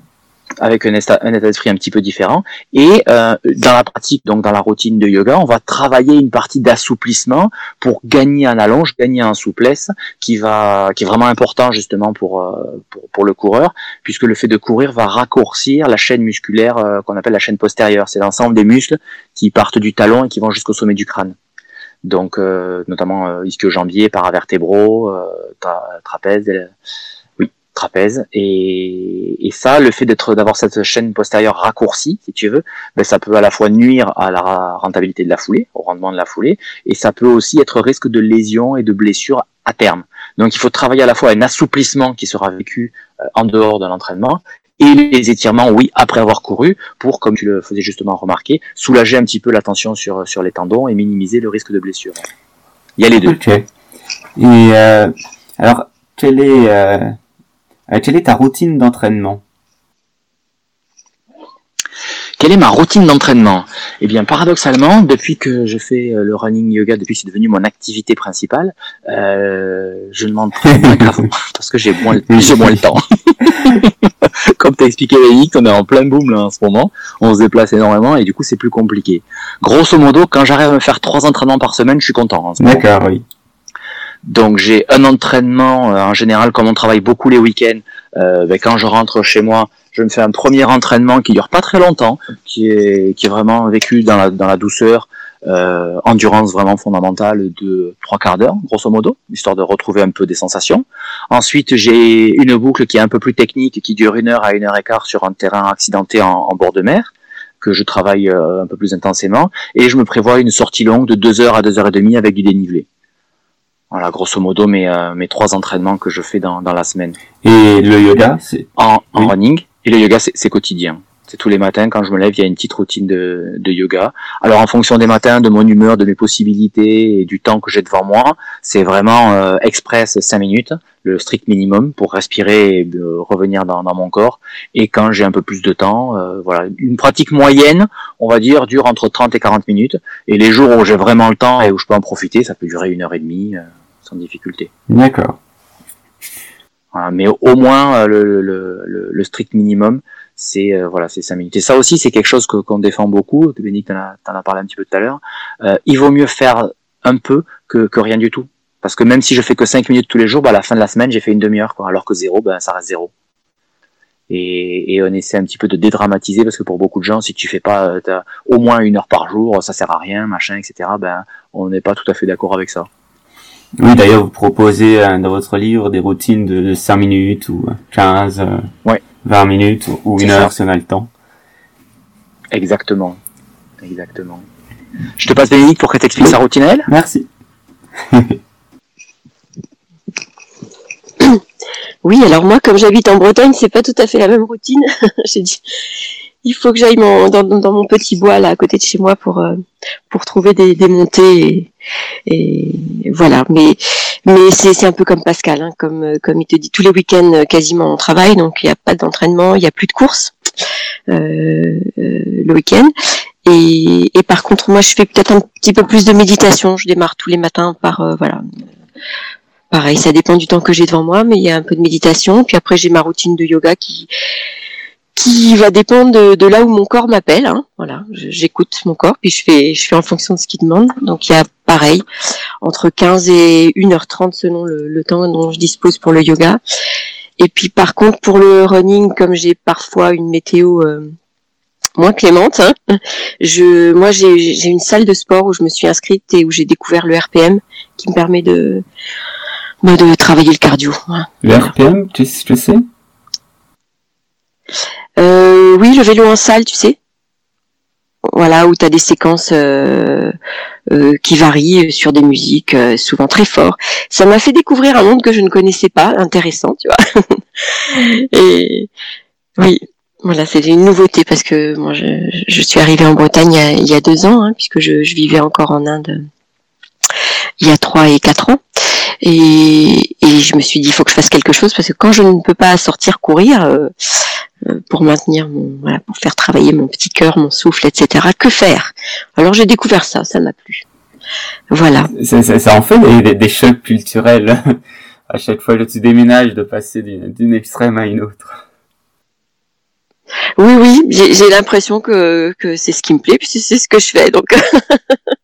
C: avec un état, d'esprit un petit peu différent. Et euh, dans la pratique, donc dans la routine de yoga, on va travailler une partie d'assouplissement pour gagner en allonge, gagner en souplesse, qui va, qui est vraiment important justement pour, euh, pour, pour le coureur, puisque le fait de courir va raccourcir la chaîne musculaire euh, qu'on appelle la chaîne postérieure. C'est l'ensemble des muscles qui partent du talon et qui vont jusqu'au sommet du crâne. Donc, euh, notamment euh, ischio-jambier, paravertébraux, tra trapèze trapèze et, ça le fait d'être d'avoir cette chaîne postérieure raccourcie si tu veux ben ça peut à la fois nuire à la rentabilité de la foulée au rendement de la foulée et ça peut aussi être risque de lésion et de blessure à terme donc il faut travailler à la fois un assouplissement qui sera vécu euh, en dehors de l'entraînement et les étirements, oui, après avoir couru, pour, comme tu le faisais justement remarquer, soulager un petit peu la tension sur, sur les tendons et minimiser le risque de blessure. Il y a les deux.
A: Ok. Et euh, alors, quel est, euh, euh, quelle est ta routine d'entraînement?
C: Quelle est ma routine d'entraînement? Eh bien, paradoxalement, depuis que je fais euh, le running yoga, depuis que c'est devenu mon activité principale, euh, je ne m'entraîne pas qu'avant, parce que j'ai moins, le temps. Comme tu as expliqué, Yannick, on est en plein boom là en ce moment, on se déplace énormément et du coup c'est plus compliqué. Grosso modo, quand j'arrive à me faire trois entraînements par semaine, je suis content.
A: D'accord, oui.
C: Donc j'ai un entraînement euh, en général, comme on travaille beaucoup les week-ends. Euh, ben, quand je rentre chez moi, je me fais un premier entraînement qui dure pas très longtemps, qui est qui est vraiment vécu dans la dans la douceur, euh, endurance vraiment fondamentale de trois quarts d'heure, grosso modo, histoire de retrouver un peu des sensations. Ensuite, j'ai une boucle qui est un peu plus technique, qui dure une heure à une heure et quart sur un terrain accidenté en, en bord de mer que je travaille euh, un peu plus intensément et je me prévois une sortie longue de deux heures à deux heures et demie avec du dénivelé. Voilà, grosso modo, mes, euh, mes trois entraînements que je fais dans, dans la semaine.
A: Et le yoga, c'est
C: en, en running. Et le yoga, c'est quotidien. C'est tous les matins quand je me lève, il y a une petite routine de, de yoga. Alors en fonction des matins, de mon humeur, de mes possibilités et du temps que j'ai devant moi, c'est vraiment euh, express 5 minutes, le strict minimum pour respirer et revenir dans, dans, mon corps. Et quand j'ai un peu plus de temps, euh, voilà, une pratique moyenne, on va dire, dure entre 30 et 40 minutes. Et les jours où j'ai vraiment le temps et où je peux en profiter, ça peut durer une heure et demie sans difficulté.
A: D'accord.
C: mais au moins euh, le, le, le, le strict minimum, c'est euh, voilà, c'est 5 minutes. Et ça aussi, c'est quelque chose que qu'on défend beaucoup. Bénique, t'en as, en as parlé un petit peu tout à l'heure. Euh, il vaut mieux faire un peu que, que rien du tout. Parce que même si je fais que 5 minutes tous les jours, bah, à la fin de la semaine, j'ai fait une demi-heure, quoi. Alors que zéro, ben, ça reste zéro. Et, et, on essaie un petit peu de dédramatiser parce que pour beaucoup de gens, si tu fais pas au moins une heure par jour, ça sert à rien, machin, etc. Ben, on n'est pas tout à fait d'accord avec ça.
A: Oui, d'ailleurs, vous proposez euh, dans votre livre des routines de 5 minutes ou 15,
C: ouais.
A: 20 minutes ou une heure si on a le temps.
C: Exactement. Exactement. Je te passe Bénédicte pour qu'elle t'explique sa routine elle.
A: Merci.
B: oui, alors moi, comme j'habite en Bretagne, c'est pas tout à fait la même routine. J'ai dit. Il faut que j'aille dans, dans, mon petit bois là à côté de chez moi pour euh, pour trouver des, des montées et, voilà. Mais mais c'est un peu comme Pascal, hein, comme euh, comme il te dit tous les week-ends euh, quasiment on travaille donc il n'y a pas d'entraînement, il n'y a plus de course euh, le week-end. Et, et par contre moi je fais peut-être un petit peu plus de méditation. Je démarre tous les matins par voilà pareil, ça dépend du temps que j'ai devant moi, mais il y a un peu de méditation. Puis après, j'ai ma routine de yoga qui qui va dépendre de, là où mon corps m'appelle. Hein. Voilà, j'écoute mon corps, puis je fais je fais en fonction de ce qu'il demande. Donc il y a pareil entre 15 et 1h30 selon le, temps dont je dispose pour le yoga. Et puis par contre pour le running, comme j'ai parfois une météo euh, moins clémente, hein, je moi j'ai une salle de sport où je me suis inscrite et où j'ai découvert le RPM qui me permet de bah, de travailler le cardio.
A: Le RPM, tu sais que c'est
B: euh, Oui, le vélo en salle, tu sais. Voilà, où tu as des séquences euh, euh, qui varient sur des musiques souvent très fortes. Ça m'a fait découvrir un monde que je ne connaissais pas, intéressant, tu vois. Et oui, voilà, c'est une nouveauté parce que moi, je, suis arrivée en Bretagne il y a, deux ans, hein, puisque je, je, vivais encore en Inde il y a trois et quatre ans. Et, et je me suis dit, il faut que je fasse quelque chose parce que quand je ne peux pas sortir courir euh, euh, pour maintenir mon, voilà, pour faire travailler mon petit cœur, mon souffle, etc. Que faire? Alors j'ai découvert ça, ça m'a plu. Voilà.
A: Ça, ça, en fait des, des, chocs culturels à chaque fois que tu déménages, de passer d'une extrême à une autre.
B: Oui, oui, j'ai l'impression que, que c'est ce qui me plaît, puisque c'est ce que je fais. Donc,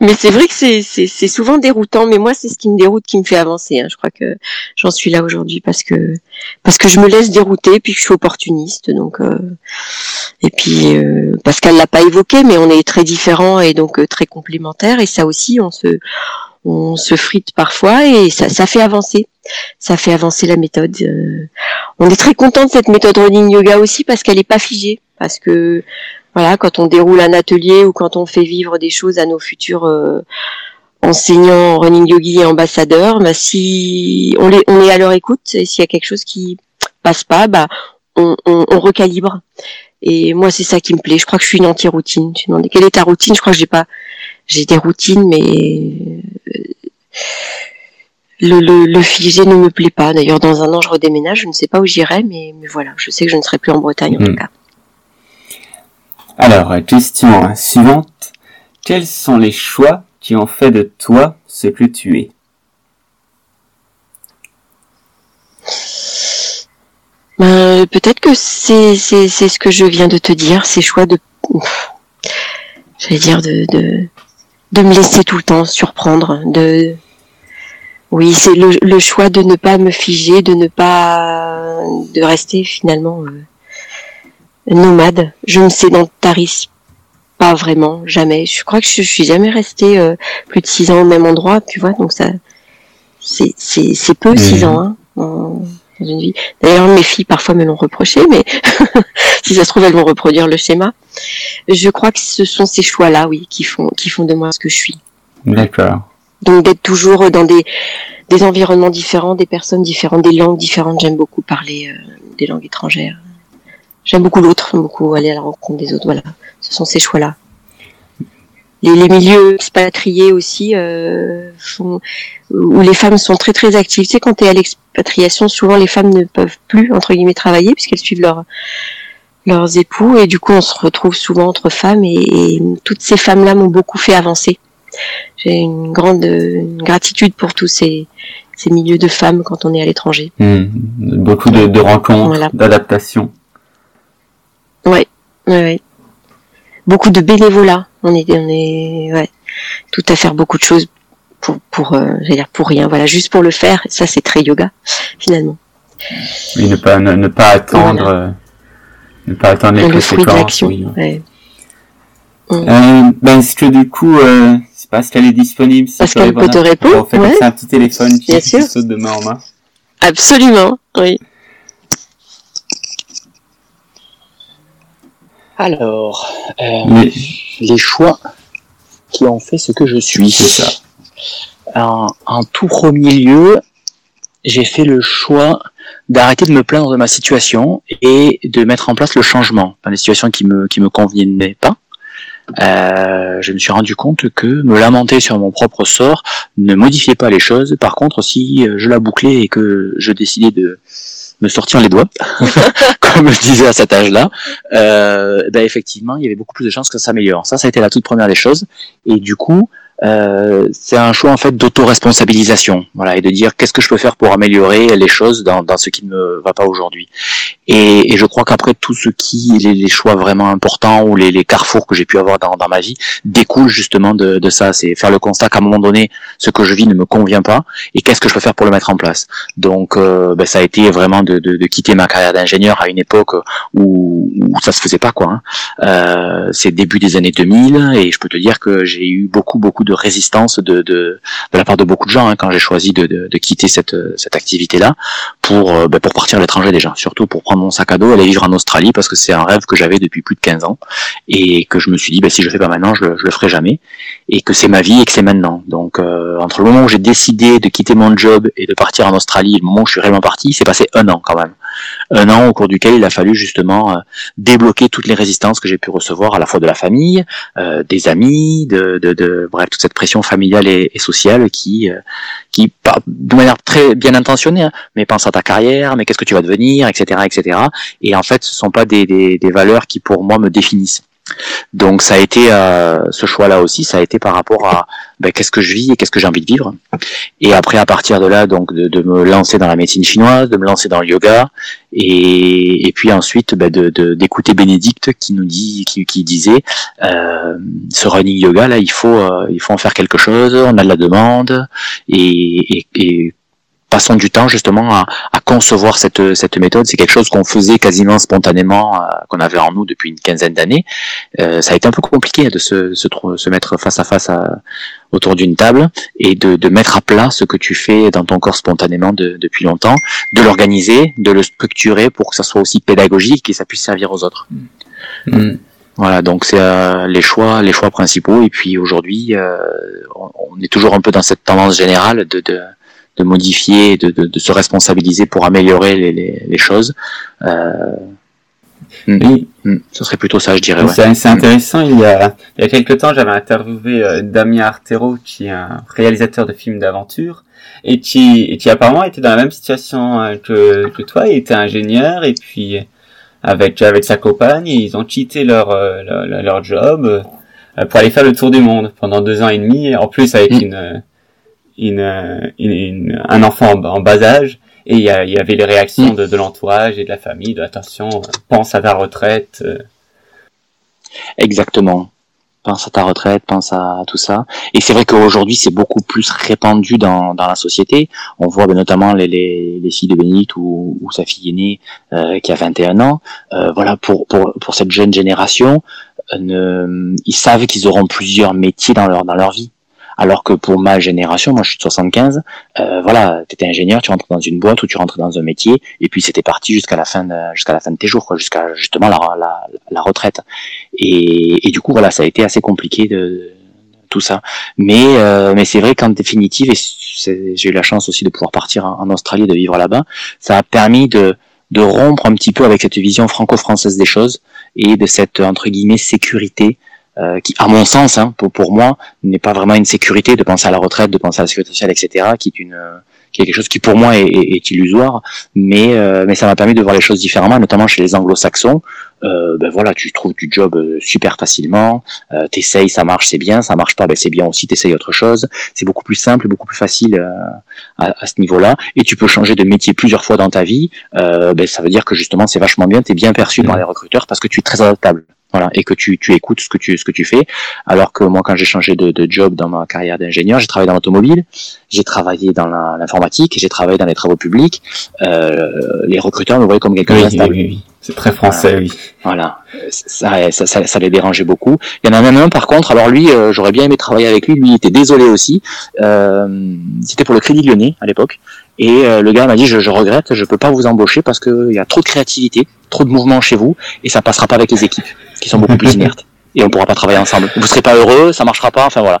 B: mais c'est vrai que c'est souvent déroutant, mais moi c'est ce qui me déroute qui me fait avancer. Hein. Je crois que j'en suis là aujourd'hui parce que parce que je me laisse dérouter puis que je suis opportuniste. Donc euh, et puis euh, Pascal l'a pas évoqué, mais on est très différents et donc euh, très complémentaires et ça aussi on se on se frite parfois et ça, ça fait avancer. Ça fait avancer la méthode. Euh, on est très content de cette méthode running yoga aussi parce qu'elle est pas figée, parce que voilà, quand on déroule un atelier ou quand on fait vivre des choses à nos futurs euh, enseignants running yogi et ambassadeurs, bah, si on, les, on est à leur écoute et s'il y a quelque chose qui passe pas, bah on, on, on recalibre. Et moi, c'est ça qui me plaît. Je crois que je suis une anti-routine. Tu demandais quelle est ta routine? Je crois que j'ai pas, j'ai des routines, mais euh, le, le, le, figé ne me plaît pas. D'ailleurs, dans un an, je redéménage. Je ne sais pas où j'irai, mais, mais voilà, je sais que je ne serai plus en Bretagne en tout hmm. cas.
A: Alors, question suivante. Quels sont les choix qui ont fait de toi ce que tu es?
B: Ben, Peut-être que c'est ce que je viens de te dire, ces choix de... J'allais dire de, de, de me laisser tout le temps surprendre, de... Oui, c'est le, le choix de ne pas me figer, de ne pas... de rester finalement... Euh, nomade. Je ne sédentarise pas vraiment, jamais. Je crois que je, suis jamais restée euh, plus de six ans au même endroit, tu vois. Donc ça, c'est c'est peu six ans hein, dans une vie. D'ailleurs, mes filles parfois me l'ont reproché, mais si ça se trouve, elles vont reproduire le schéma. Je crois que ce sont ces choix-là, oui, qui font qui font de moi ce que je suis.
A: D'accord.
B: Donc d'être toujours dans des des environnements différents, des personnes différentes, des langues différentes. J'aime beaucoup parler euh, des langues étrangères. J'aime beaucoup l'autre, beaucoup aller à la rencontre des autres. Voilà, ce sont ces choix-là. Les, les, milieux expatriés aussi, euh, font, où les femmes sont très très actives. Tu sais, quand tu es à l'expatriation, souvent les femmes ne peuvent plus entre guillemets travailler puisqu'elles suivent leur, leurs époux et du coup on se retrouve souvent entre femmes et, et toutes ces femmes-là m'ont beaucoup fait avancer. J'ai une grande une gratitude pour tous ces, ces milieux de femmes quand on est à l'étranger.
A: Mmh. Beaucoup de, de rencontres, voilà. d'adaptations.
B: Ouais, ouais, ouais. Beaucoup de bénévolat. On est, on est, ouais, tout à faire beaucoup de choses pour, pour, euh, j'allais dire pour rien. Voilà, juste pour le faire. Ça, c'est très yoga, finalement.
A: Oui, ne pas, ne, pas attendre, euh, ne pas attendre les
B: le conséquences. Oui. Ouais.
A: Euh, ben, est-ce que du coup, euh, c'est Pascal est disponible
B: si Pascal peut te répondre.
A: On fait ouais. un petit téléphone qui, qui saute de main en main.
B: Absolument, oui.
C: Alors, euh, les choix qui ont fait ce que je suis.
A: C'est ça.
C: En, tout premier lieu, j'ai fait le choix d'arrêter de me plaindre de ma situation et de mettre en place le changement dans les situations qui me qui me convenaient pas. Euh, je me suis rendu compte que me lamenter sur mon propre sort ne modifiait pas les choses. Par contre, si je la bouclais et que je décidais de me sortir les doigts, comme je disais à cet âge-là, euh, ben effectivement, il y avait beaucoup plus de chances que ça s'améliore. Ça, ça a été la toute première des choses. Et du coup, euh, c'est un choix en fait d'auto-responsabilisation, voilà, et de dire qu'est-ce que je peux faire pour améliorer les choses dans, dans ce qui ne va pas aujourd'hui. Et, et, je crois qu'après tout ce qui les, les, choix vraiment importants ou les, les carrefours que j'ai pu avoir dans, dans, ma vie découlent justement de, de ça. C'est faire le constat qu'à un moment donné, ce que je vis ne me convient pas et qu'est-ce que je peux faire pour le mettre en place. Donc, euh, ben, ça a été vraiment de, de, de quitter ma carrière d'ingénieur à une époque où, où ça se faisait pas quoi. Hein. Euh, c'est début des années 2000 et je peux te dire que j'ai eu beaucoup beaucoup de résistance de, de, de, la part de beaucoup de gens hein, quand j'ai choisi de, de, de, quitter cette, cette activité-là pour, euh, ben, pour partir à l'étranger déjà, surtout pour prendre mon sac à dos, aller vivre en Australie parce que c'est un rêve que j'avais depuis plus de 15 ans et que je me suis dit ben, si je le fais pas maintenant, je, je le ferai jamais et que c'est ma vie et que c'est maintenant. Donc euh, entre le moment où j'ai décidé de quitter mon job et de partir en Australie le moment où je suis réellement parti, il s'est passé un an quand même. Un an au cours duquel il a fallu justement euh, débloquer toutes les résistances que j'ai pu recevoir à la fois de la famille, euh, des amis, de, de, de, bref toute cette pression familiale et, et sociale qui qui de manière très bien intentionnée, hein, mais pense à ta carrière, mais qu'est-ce que tu vas devenir, etc., etc. Et en fait, ce sont pas des, des valeurs qui pour moi me définissent. Donc ça a été euh, ce choix-là aussi, ça a été par rapport à ben, qu'est-ce que je vis et qu'est-ce que j'ai envie de vivre. Et après à partir de là, donc de, de, me lancer dans la médecine chinoise, de me lancer dans le yoga, et, et puis ensuite ben, de d'écouter Bénédicte qui nous dit, qui, qui disait, euh, ce running yoga là, il faut euh, il faut en faire quelque chose, on a de la demande et, et, et passons du temps justement à, à concevoir cette, cette méthode. C'est quelque chose qu'on faisait quasiment spontanément, euh, qu'on avait en nous depuis une quinzaine d'années. Euh, ça a été un peu compliqué de se, se, se mettre face à face à, autour d'une table et de, de, mettre à plat ce que tu fais dans ton corps spontanément de, depuis longtemps, de l'organiser, de le structurer pour que ça soit aussi pédagogique et ça puisse servir aux autres. Mmh. Voilà, donc c'est euh, les choix, les choix principaux. Et puis aujourd'hui, euh, on, on, est toujours un peu dans cette tendance générale de, de de modifier, de, de, de, se responsabiliser pour améliorer les, les, les choses. Euh, oui. Hmm, ce serait plutôt ça, je dirais.
A: Ouais. C'est intéressant. Il y a, il y a quelques temps, j'avais interviewé euh, Damien Artero, qui est un réalisateur de films d'aventure, et qui, et qui apparemment était dans la même situation euh, que, que toi. Il était ingénieur, et puis avec avec sa compagne, ils ont quitté leur euh, leur, leur job pour aller faire le tour du monde pendant deux ans et demi. En plus, avec mmh. Une une, une, un enfant en, bas âge et il y, y, avait les réactions de, de l'entourage et de la famille, de attention, pense à ta retraite. Euh.
C: Exactement. Pense à ta retraite, pense à tout ça. Et c'est vrai qu'aujourd'hui, c'est beaucoup plus répandu dans, dans la société. On voit ben, notamment les, les, les, filles de Bénédicte ou, ou sa fille aînée euh, qui a 21 ans. Euh, voilà, pour, pour, pour cette jeune génération, euh, ils savent qu'ils auront plusieurs métiers dans leur, dans leur vie. Alors que pour ma génération, moi je suis de 75, euh, voilà, tu étais ingénieur, tu rentres dans une boîte ou tu rentres dans un métier, et puis c'était parti jusqu'à la fin de, jusqu'à la fin de tes jours, jusqu'à justement la, la, la retraite. Et, et, du coup, voilà, ça a été assez compliqué de, tout ça. Mais euh, mais c'est vrai qu'en définitive, et j'ai eu la chance aussi de pouvoir partir en, en Australie, de vivre là-bas, ça a permis de de rompre un petit peu avec cette vision franco-française des choses et de cette entre guillemets sécurité euh, qui, à mon sens, hein, pour, pour moi, n'est pas vraiment une sécurité de penser à la retraite, de penser à la sécurité sociale, etc., qui est une qui est quelque chose qui pour moi est, est, est illusoire, mais euh, mais ça m'a permis de voir les choses différemment, notamment chez les Anglo-Saxons. Euh, ben voilà, tu trouves du job euh, super facilement, euh, t'essayes, ça marche, c'est bien, ça marche pas, ben c'est bien aussi, t'essayes autre chose. C'est beaucoup plus simple, beaucoup plus facile euh, à, à, ce niveau-là, et tu peux changer de métier plusieurs fois dans ta vie. Euh, ben ça veut dire que justement c'est vachement bien, t'es bien perçu par les recruteurs parce que tu es très adaptable voilà, et que tu, tu écoutes ce que tu, ce que tu fais. Alors que moi, quand j'ai changé de, de job dans ma carrière d'ingénieur, j'ai travaillé dans l'automobile, j'ai travaillé dans l'informatique, j'ai travaillé dans les travaux publics. Euh, les recruteurs me voyaient comme quelqu'un
A: oui, d'instable. Oui, oui, C'est très français, oui.
C: Voilà, ça, ça, ça, ça, les dérangeait beaucoup. Il y en a même un, par contre, alors lui, euh, j'aurais bien aimé travailler avec lui, lui il était désolé aussi. Euh, C'était pour le Crédit Lyonnais à l'époque. Et euh, le gars m'a dit je, je, regrette, je peux pas vous embaucher parce qu'il y a trop de créativité, trop de mouvement chez vous, et ça passera pas avec les équipes qui sont beaucoup plus inertes. Et on pourra pas travailler ensemble. Vous serez pas heureux, ça marchera pas. Enfin voilà.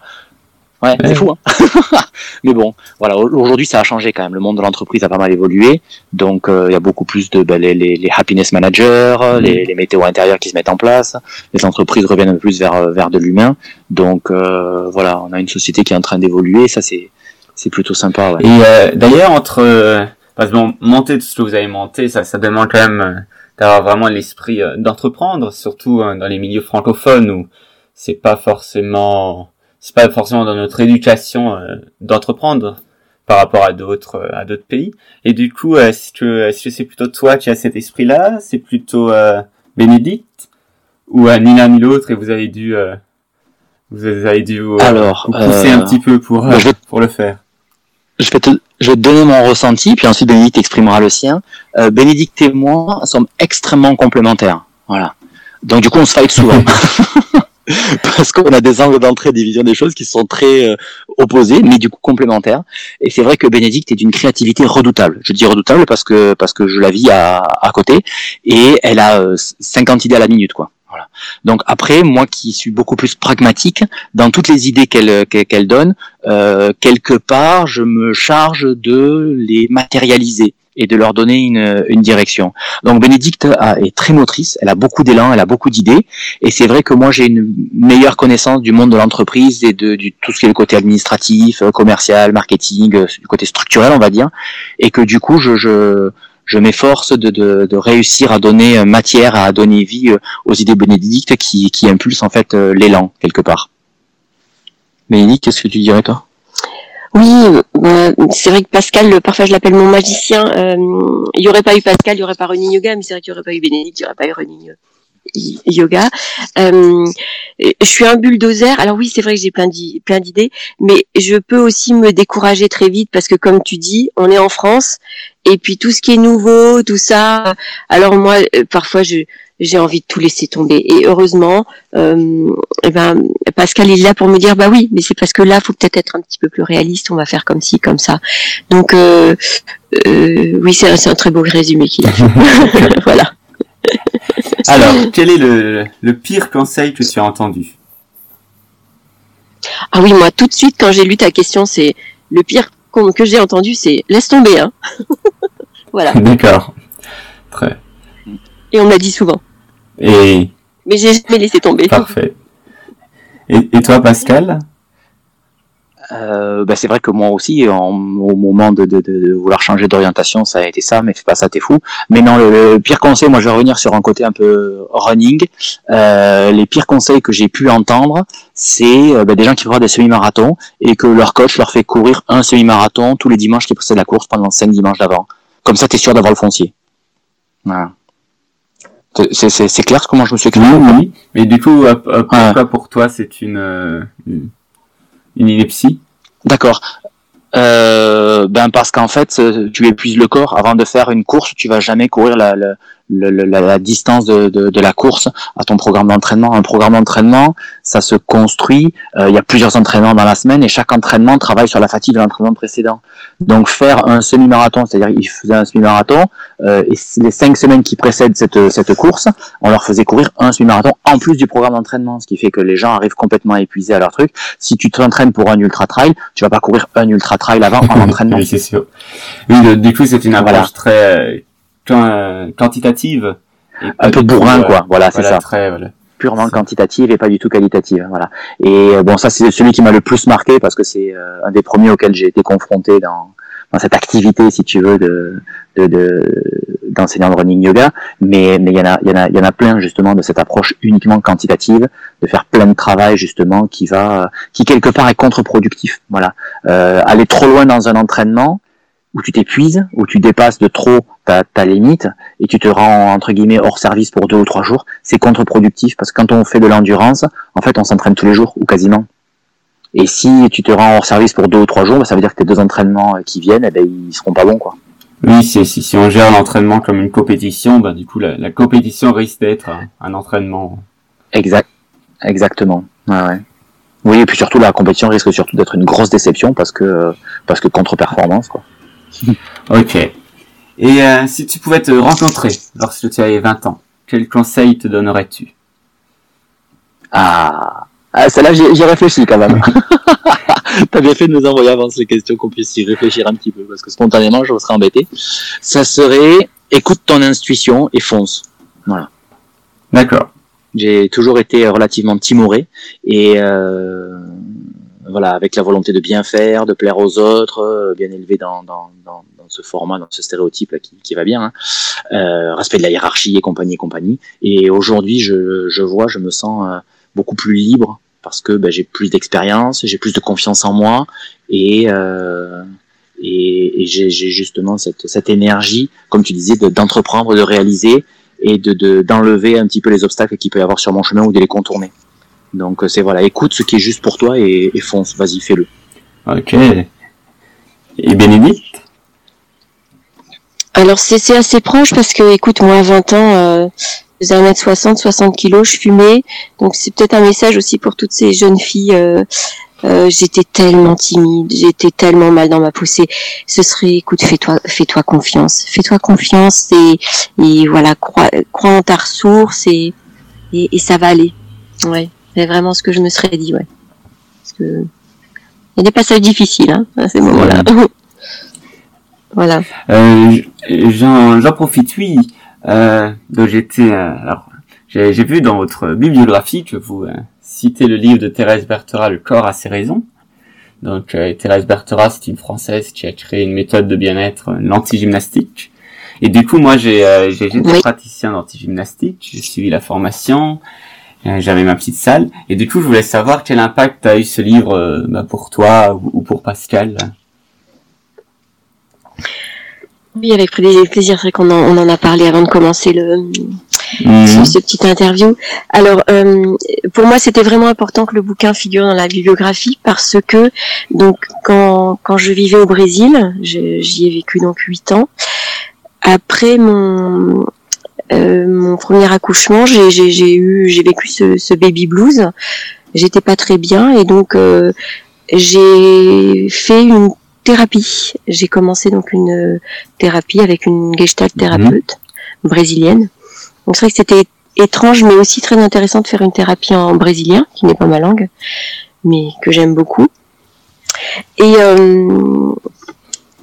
C: Ouais, c'est fou. Hein Mais bon, voilà, aujourd'hui ça a changé quand même. Le monde de l'entreprise a pas mal évolué, donc euh, il y a beaucoup plus de ben, les, les, happiness managers, mm. les, les météos intérieurs qui se mettent en place. Les entreprises reviennent un peu plus vers vers de l'humain. Donc euh, voilà, on a une société qui est en train d'évoluer. Ça c'est c'est plutôt sympa. Ouais.
A: Et euh, d'ailleurs entre parce que monter tout ce que vous avez monté, ça ça demande quand même d'avoir vraiment l'esprit d'entreprendre, surtout dans les milieux francophones où c'est pas forcément c'est pas forcément dans notre éducation euh, d'entreprendre par rapport à d'autres euh, à d'autres pays. Et du coup, est-ce que est-ce que c'est plutôt toi qui as cet esprit-là? C'est plutôt euh, Bénédicte ou euh, ni l'un ni l'autre et vous avez dû vous avez dû
C: Alors,
A: pousser un petit peu pour pour le faire.
C: Je vais te je vais te donner mon ressenti, puis ensuite Bénédicte exprimera le sien. Bénédicte et moi sommes extrêmement complémentaires. Voilà. Donc du coup, on se fight souvent. parce qu'on a des angles d'entrée, des visions des choses qui sont très euh, opposés, mais du coup complémentaires. Et c'est vrai que Bénédicte est d'une créativité redoutable. Je dis redoutable parce que parce que je la vis à, à côté et elle a 50 euh, idées à la minute, quoi. Voilà. Donc après, moi qui suis beaucoup plus pragmatique dans toutes les idées qu'elle qu'elle donne, euh, quelque part, je me charge de les matérialiser et de leur donner une, une direction. Donc Bénédicte est très motrice, elle a beaucoup d'élan, elle a beaucoup d'idées, et c'est vrai que moi j'ai une meilleure connaissance du monde de l'entreprise et de tout ce qui est le côté administratif, euh, commercial, marketing, euh, du côté structurel on va dire, et que du coup je, je je m'efforce de, de, de, réussir à donner euh, matière, à donner vie aux idées Bénédicte qui, qui impulsent en fait l'élan quelque part. Bénédicte, qu'est-ce que tu dirais toi?
B: Oui, euh, c'est vrai que Pascal, parfois je l'appelle mon magicien. Euh, il n'y aurait pas eu Pascal, il n'y aurait pas Running Yoga, mais c'est vrai qu'il n'y aurait pas eu Bénédicte, il n'y aurait pas eu Running Yoga. Euh, je suis un bulldozer. Alors oui, c'est vrai que j'ai plein d'idées, mais je peux aussi me décourager très vite parce que comme tu dis, on est en France et puis tout ce qui est nouveau, tout ça. Alors moi, parfois je j'ai envie de tout laisser tomber. Et heureusement, euh, eh ben, Pascal est là pour me dire, bah oui, mais c'est parce que là, faut peut-être être un petit peu plus réaliste, on va faire comme ci, comme ça. Donc, euh, euh, oui, c'est un, un, très beau résumé qu'il a fait. voilà.
A: Alors, quel est le, le pire conseil que tu as entendu?
B: Ah oui, moi, tout de suite, quand j'ai lu ta question, c'est le pire que j'ai entendu, c'est laisse tomber. Hein. voilà.
A: D'accord. Très.
B: Et on me l'a dit souvent.
A: Et...
B: Mais j'ai jamais laissé tomber.
A: Parfait. Et, et toi, Pascal?
C: Euh, bah c'est vrai que moi aussi, en, au moment de, de, de vouloir changer d'orientation, ça a été ça, mais fais pas ça, t'es fou. Mais non, le, pire conseil, moi je vais revenir sur un côté un peu running. Euh, les pires conseils que j'ai pu entendre, c'est euh, bah, des gens qui font des semi-marathons et que leur coach leur fait courir un semi-marathon tous les dimanches qui précèdent la course pendant cinq dimanches d'avant. Comme ça, t'es sûr d'avoir le foncier. Voilà. C'est clair comment je me suis exprimé
A: Oui, oui. Mais du coup, pourquoi pour toi c'est une, euh, une ineptie
C: D'accord. Euh, ben parce qu'en fait, tu épuises le corps avant de faire une course. Tu vas jamais courir la, la, distance de, de, de, la course à ton programme d'entraînement. Un programme d'entraînement, ça se construit. Euh, il y a plusieurs entraînements dans la semaine et chaque entraînement travaille sur la fatigue de l'entraînement précédent. Donc faire un semi-marathon, c'est-à-dire il faisait un semi-marathon euh, et les cinq semaines qui précèdent cette, cette course, on leur faisait courir un semi-marathon en plus du programme d'entraînement, ce qui fait que les gens arrivent complètement épuisés à leur truc. Si tu t'entraînes pour un ultra trail, tu vas pas courir un ultra trail avant en entraînement.
A: oui, c'est sûr. Oui, du coup, c'est une approche très quantitative.
C: un peu bourrin, quoi. Voilà, c'est ça. Purement quantitative et pas du tout qualitative. Voilà. Et euh, bon, ça, c'est celui qui m'a le plus marqué parce que c'est euh, un des premiers auxquels j'ai été confronté dans, dans cette activité, si tu veux, de, de, d'enseignant de, running yoga, mais mais il y en a il y en a il y en a plein justement de cette approche uniquement quantitative, de faire plein de travail justement qui va qui quelque part est contre-productif. Voilà, euh, aller trop loin dans un entraînement, où tu t'épuises, où tu dépasses de trop ta, ta, limite et tu te rends entre guillemets hors service pour deux ou trois jours, c'est contre-productif parce que quand on fait de l'endurance, en fait on s'entraîne tous les jours ou quasiment. Et si tu te rends hors service pour deux ou trois jours, bah, ça veut dire que tes deux entraînements qui viennent, eh ben, ils seront pas bons quoi.
A: Oui, si, si, on gère l'entraînement comme une compétition, bah, du coup la, la compétition risque d'être un, entraînement.
C: Exact, exactement. Ouais, ouais. Oui, et puis surtout la compétition risque surtout d'être une grosse déception parce que parce que contre-performance quoi.
A: ok. Et euh, si tu pouvais te rencontrer lorsque tu avais 20 ans, quel conseil te donnerais-tu?
C: Ah, ah celle-là, j'y réfléchi quand même. T'as bien fait de nous envoyer avant ces questions qu'on puisse y réfléchir un petit peu, parce que spontanément, je serais embêté. Ça serait, écoute ton intuition et fonce. Voilà.
A: D'accord.
C: J'ai toujours été relativement timoré et euh, voilà, avec la volonté de bien faire, de plaire aux autres, euh, bien élevé dans, dans, dans, dans, ce format, dans ce stéréotype là qui, qui va bien, hein. euh, respect de la hiérarchie et compagnie et compagnie. Et aujourd'hui, je, je vois, je me sens euh, beaucoup plus libre parce que ben, j'ai plus d'expérience, j'ai plus de confiance en moi et euh, et, et j'ai justement cette, cette énergie, comme tu disais, d'entreprendre, de, réaliser et de d'enlever un petit peu les obstacles qu'il peut y avoir sur mon chemin ou de les contourner. Donc c'est voilà, écoute ce qui est juste pour toi et, et fonce, vas-y, fais-le.
A: Ok. Et Bénédicte?
B: Alors c'est assez proche parce que, écoute, moi à 20 ans, euh, je faisais 1m60, 60 kilos, je fumais. Donc c'est peut-être un message aussi pour toutes ces jeunes filles. Euh, euh, j'étais tellement timide, j'étais tellement mal dans ma poussée. Ce serait, écoute, fais-toi, fais-toi confiance, fais-toi confiance et, et voilà, crois, crois en ta ressource et, et, et ça va aller. Ouais. C'est vraiment ce que je me serais dit, ouais. Parce que il y a des passages difficiles hein, à ces moments-là. voilà.
A: Euh, J'en profite, oui. Euh, donc j'étais, euh, alors j'ai vu dans votre bibliographie que vous euh, citez le livre de Thérèse Berthera, Le corps a ses raisons. Donc euh, Thérèse Berthera, c'est une française qui a créé une méthode de bien-être, euh, l'anti-gymnastique. Et du coup, moi, j'ai été oui. praticien d'anti-gymnastique. J'ai suivi la formation. J'avais ma petite salle. Et du coup, je voulais savoir quel impact a eu ce livre euh, bah, pour toi ou pour Pascal.
B: Oui, avec plaisir. C'est vrai qu'on en, on en a parlé avant de commencer le, mmh. ce, ce, petit interview. Alors, euh, pour moi, c'était vraiment important que le bouquin figure dans la bibliographie parce que, donc, quand, quand je vivais au Brésil, j'y ai vécu donc huit ans. Après mon, euh, mon premier accouchement, j'ai eu, j'ai vécu ce, ce, baby blues. J'étais pas très bien et donc euh, j'ai fait une thérapie. J'ai commencé donc une thérapie avec une gestalt thérapeute mmh. brésilienne. Donc c'est vrai que c'était étrange, mais aussi très intéressant de faire une thérapie en brésilien, qui n'est pas ma langue, mais que j'aime beaucoup. Et euh,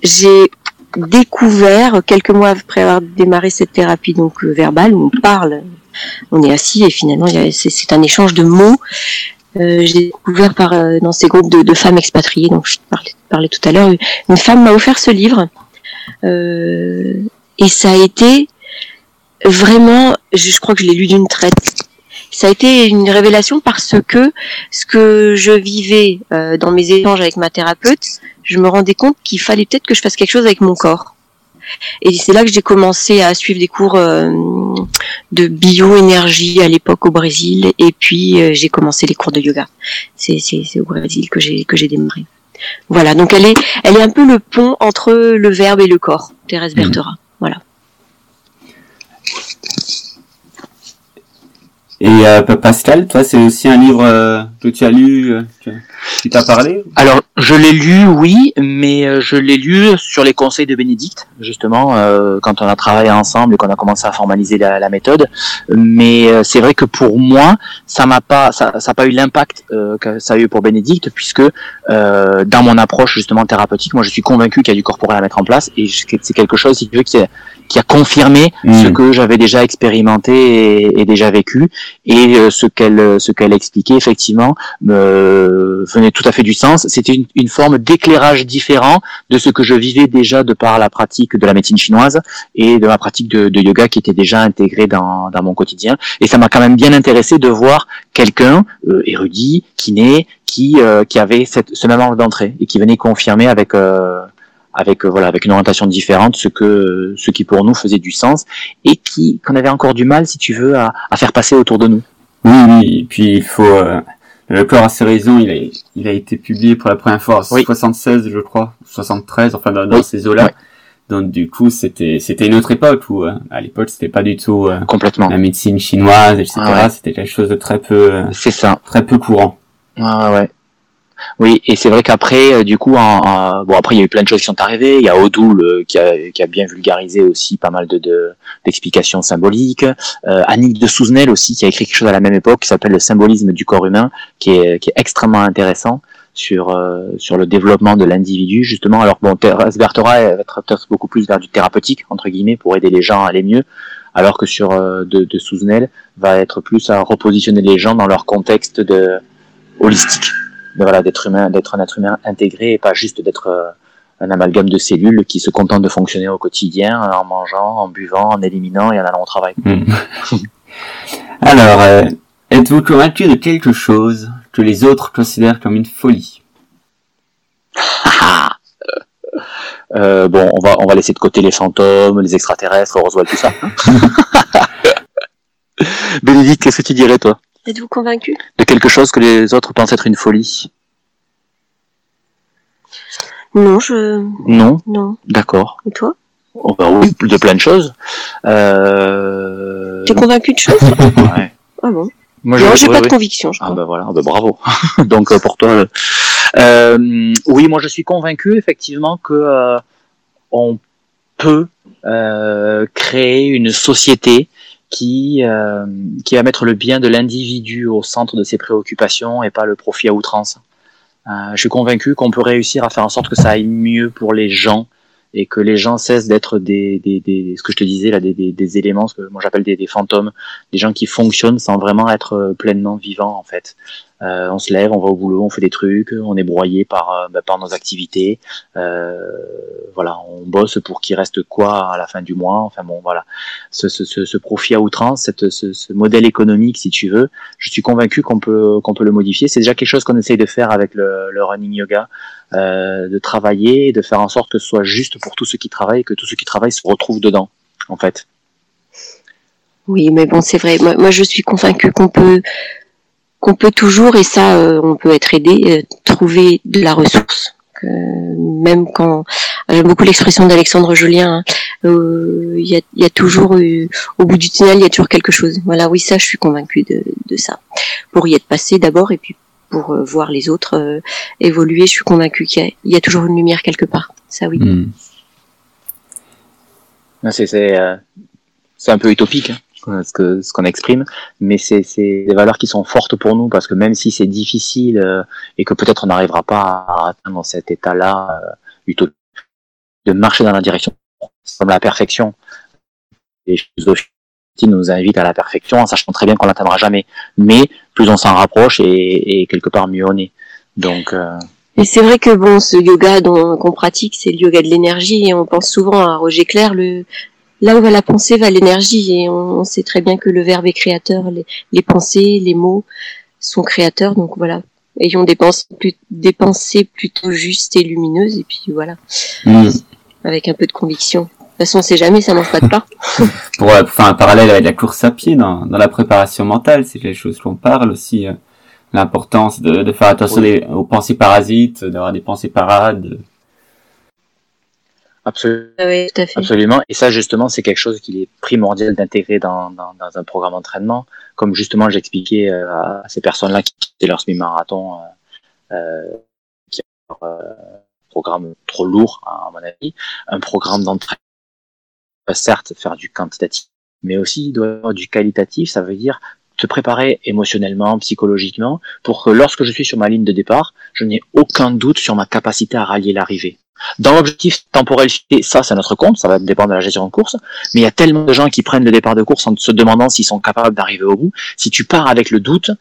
B: j'ai découvert quelques mois après avoir démarré cette thérapie donc euh, verbale où on parle, on est assis et finalement c'est un échange de mots. Euh, j'ai découvert par euh, dans ces groupes de, femmes expatriées, donc je parlais, parlais tout à l'heure, une femme m'a offert ce livre euh, et ça a été vraiment, je, je crois que je l'ai lu d'une traite. Ça a été une révélation parce que ce que je vivais euh, dans mes échanges avec ma thérapeute, je me rendais compte qu'il fallait peut-être que je fasse quelque chose avec mon corps. Et c'est là que j'ai commencé à suivre des cours euh, de bioénergie à l'époque au Brésil, et puis euh, j'ai commencé les cours de yoga. C'est au Brésil que j'ai que j'ai démarré. Voilà, donc elle est elle est un peu le pont entre le verbe et le corps, Thérèse Berthera. Voilà.
A: Et euh, Pascal, toi, c'est aussi un livre euh, que tu as lu, euh, qui t'a parlé
C: Alors, je l'ai lu, oui, mais euh, je l'ai lu sur les conseils de Bénédicte, justement, euh, quand on a travaillé ensemble et qu'on a commencé à formaliser la, méthode. Mais euh, c'est vrai que pour moi, ça m'a pas, ça, ça pas eu l'impact que ça a eu pour Bénédicte, puisque dans mon approche justement thérapeutique, moi, je suis convaincu qu'il y a du corporel à mettre en place, et c'est quelque chose, si tu veux, qui est qui a confirmé mmh. ce que j'avais déjà expérimenté et, et, déjà vécu et euh, ce qu'elle ce qu'elle expliquait effectivement me venait tout à fait du sens c'était une, une, forme d'éclairage différent de ce que je vivais déjà de par la pratique de la médecine chinoise et de ma pratique de, de yoga qui était déjà intégrée dans, dans mon quotidien et ça m'a quand même bien intéressé de voir quelqu'un euh, érudit kiné qui euh, qui avait cette, ce même ordre d'entrée et qui venait confirmer avec euh, avec euh, voilà avec une orientation différente ce que ce qui pour nous faisait du sens et qui qu'on avait encore du mal si tu veux à, à, faire passer autour de nous
A: oui oui et puis il faut euh, le corps a ses raisons il a il a été publié pour la première fois en oui. 76 je crois 73 enfin dans, dans oui. ces eaux là oui. donc du coup c'était c'était une autre époque où euh, à l'époque c'était pas du tout euh,
C: complètement
A: la médecine chinoise etc ah ouais. c'était quelque chose de très peu euh,
C: c'est ça
A: très peu courant
C: ah ouais oui, et c'est vrai qu'après, euh, du coup, en, en, bon après il y a eu plein de choses qui sont arrivées. Il y a Odoul qui, a, qui a bien vulgarisé aussi pas mal de d'explications de, symboliques. Euh, Annick de Souzenel aussi qui a écrit quelque chose à la même époque qui s'appelle le symbolisme du corps humain, qui est, qui est extrêmement intéressant sur euh, sur le développement de l'individu justement. Alors bon, Bertora va être beaucoup plus vers du thérapeutique entre guillemets pour aider les gens à aller mieux, alors que sur euh, de, de Souzenel va être plus à repositionner les gens dans leur contexte de holistique, de, voilà d'être humain, d'être un être humain intégré et pas juste d'être euh, un amalgame de cellules qui se contentent de fonctionner au quotidien en mangeant, en buvant, en éliminant et en allant au travail.
A: Hmm. Alors, euh, êtes-vous convaincu de quelque chose que les autres considèrent comme une folie?
C: Euh, Bon, on va on va laisser de côté les fantômes, les extraterrestres, Roswell, tout ça. Bénédicte, qu'est-ce que tu dirais toi?
B: Êtes-vous convaincu?
C: De quelque chose que les autres pensent être une folie?
B: Non, je.
C: Non?
B: Non.
C: D'accord.
B: Et toi?
C: Oh, bah Oui, de plein de choses. Euh...
B: T'es convaincu de choses?
C: Ouais.
B: Ah bon?
C: Moi,
B: Non, j'ai pas de conviction, je
C: Ah
B: crois.
C: bah voilà, bah bravo. Donc euh, pour toi, euh, oui, moi je suis convaincu effectivement que euh, on peut créer une société qui euh, qui va mettre le bien de l'individu au centre de ses préoccupations et pas le profit à outrance. Euh, je suis convaincu qu'on peut réussir à faire en sorte que ça aille mieux pour les gens et que les gens cessent d'être des, des, des, ce que je te disais là, des, des, éléments, ce que moi j'appelle des, des fantômes, des gens qui fonctionnent sans vraiment être euh, pleinement vivants en fait. Euh, on se lève, on va au boulot, on fait des trucs, on est broyé par, euh, bah, par nos activités. Euh, voilà, on bosse pour qu'il reste quoi à la fin du mois. Enfin bon, voilà, ce, ce, ce, ce profit à outrance, cette, ce, ce modèle économique, si tu veux, je suis convaincu qu'on peut qu'on peut le modifier. C'est déjà quelque chose qu'on essaye de faire avec le, le running yoga, euh, de travailler, de faire en sorte que ce soit juste pour tous ceux qui travaillent, que tous ceux qui travaillent se retrouvent dedans, en fait.
B: Oui, mais bon, c'est vrai. Moi, moi, je suis convaincue qu'on peut, qu'on peut toujours, et ça, euh, on peut être aidé, euh, trouver de la ressource. Que même quand j'aime beaucoup l'expression d'Alexandre Julien, hein, euh, il y, a, il y a toujours eu, au bout du tunnel, il y a toujours quelque chose. Voilà, oui, ça, je suis convaincue de, de ça. Pour y être passé d'abord, et puis pour euh, voir les autres euh, évoluer, je suis convaincue qu'il y, a- il y a toujours une lumière quelque part. Ça, oui.
C: Non, C'est c'est euh, c'est un peu utopique hein, ce que ce qu'on exprime, mais c'est des valeurs qui sont fortes pour nous parce que même si c'est difficile euh, et que peut-être on n'arrivera pas à atteindre cet état-là euh, utopique, de marcher dans la direction comme la perfection. Les philosophies nous invitent à la perfection en sachant très bien qu'on l'atteindra jamais. Mais plus on s'en rapproche et, et quelque part mieux on est. Donc euh,
B: Et c'est vrai que bon, ce yoga qu'on pratique, c'est le yoga de l'énergie, et on pense souvent à Roger Clair, le là où va la pensée va l'énergie, et on, on sait très bien que le verbe est créateur, les, les pensées, les mots sont créateurs, donc voilà. Ayons des pensées, plus- des pensées plutôt justes et lumineuses, et puis voilà,
A: Hmm.
B: avec un peu de conviction. De toute façon, on sait jamais, ça mange pas de pain.
A: Pour euh, faire un parallèle avec la course à pied dans, dans la préparation mentale, c'est quelque chose qu'on parle aussi. euh, L'importance de, de faire attention
C: Oui.
A: des- aux pensées parasites, d'avoir des pensées parades.
C: Absolument.
B: Ah ouais, tout à fait.
C: Absolument. Et ça, justement, c'est quelque chose qu'il est primordial d'intégrer dans, dans, dans un programme d'entraînement. Comme justement, j'expliquais euh, à ces personnes-là qui faisaient leur semi-marathon, euh, euh, qui ont un programme trop lourd, à mon avis, un programme d'entraînement, certes faire du quantitatif, mais aussi du qualitatif. Ça veut dire te préparer émotionnellement, psychologiquement, pour que lorsque je suis sur ma ligne de départ, je n'ai aucun doute sur ma capacité à rallier l'arrivée. Dans l'objectif temporel ça c'est notre compte, ça va dépendre de la gestion de course, mais il y a tellement de gens qui prennent le départ de course en se demandant s'ils sont capables d'arriver au bout. Si tu pars avec le doute,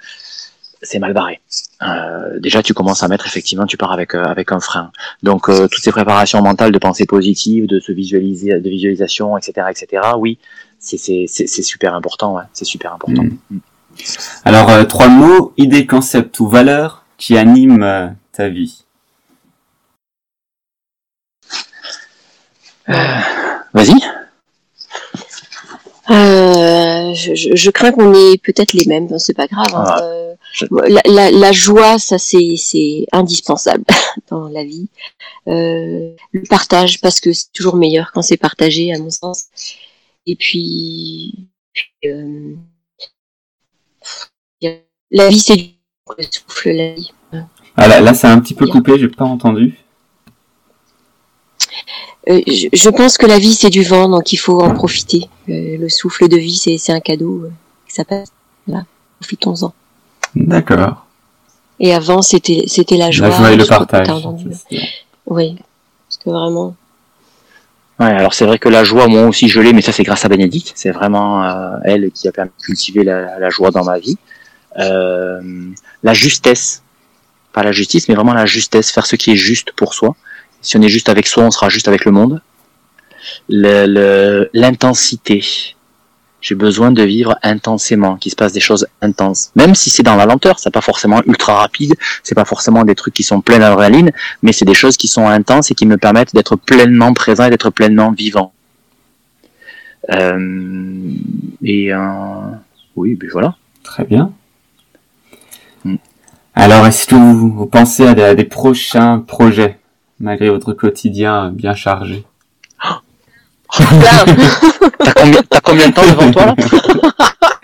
C: c'est mal barré. Euh, déjà tu commences à mettre effectivement, tu pars avec euh, avec un frein. Donc euh, toutes ces préparations mentales de pensée positive, de se visualiser, de visualisation, etc., etc. Oui, c'est c'est c'est super important, ouais, c'est super important.
A: Hmm. Alors, euh, trois mots, idées, concepts ou valeurs qui animent euh, ta vie?
C: Vas-y.
B: Euh, je, je- je crains qu'on ait peut-être les mêmes, bon, c'est pas grave. hein.
C: Ah,
B: Euh,
C: je-
B: la, la- la joie, ça c'est indispensable dans la vie. Euh, le partage, parce que c'est toujours meilleur quand c'est partagé, à mon sens. Et puis, puis, euh, la vie, c'est du le souffle, la vie.
A: Ah, là, là, c'est un petit peu coupé, j'ai pas entendu.
B: Euh, je, je pense que la vie, c'est du vent, donc il faut en profiter. Euh, le souffle de vie, c'est un cadeau. euh, ça passe. Voilà, profitons-en.
A: D'accord.
B: Et avant, c'était c'était la joie.
A: La joie et le partage.
B: Oui, parce que vraiment.
C: Ouais, alors c'est vrai que la joie, moi aussi je l'ai, mais ça c'est grâce à Bénédicte. C'est vraiment euh, elle qui a permis de cultiver la, la joie dans ma vie. Euh, la justesse, pas la justice, mais vraiment la justesse, faire ce qui est juste pour soi. Si on est juste avec soi, on sera juste avec le monde. Le- le- L'intensité. J'ai besoin de vivre intensément, qu'il se passe des choses intenses. Même si c'est dans la lenteur, c'est pas forcément ultra rapide, c'est pas forcément des trucs qui sont pleins d'adrénaline, mais c'est des choses qui sont intenses et qui me permettent d'être pleinement présent et d'être pleinement vivant. Euh, et euh, oui, ben voilà.
A: Très bien.
C: Mm.
A: Alors, est-ce que vous, vous pensez à des, à des prochains projets, malgré votre quotidien bien chargé.
C: T'as combien, t'as combien de temps devant toi là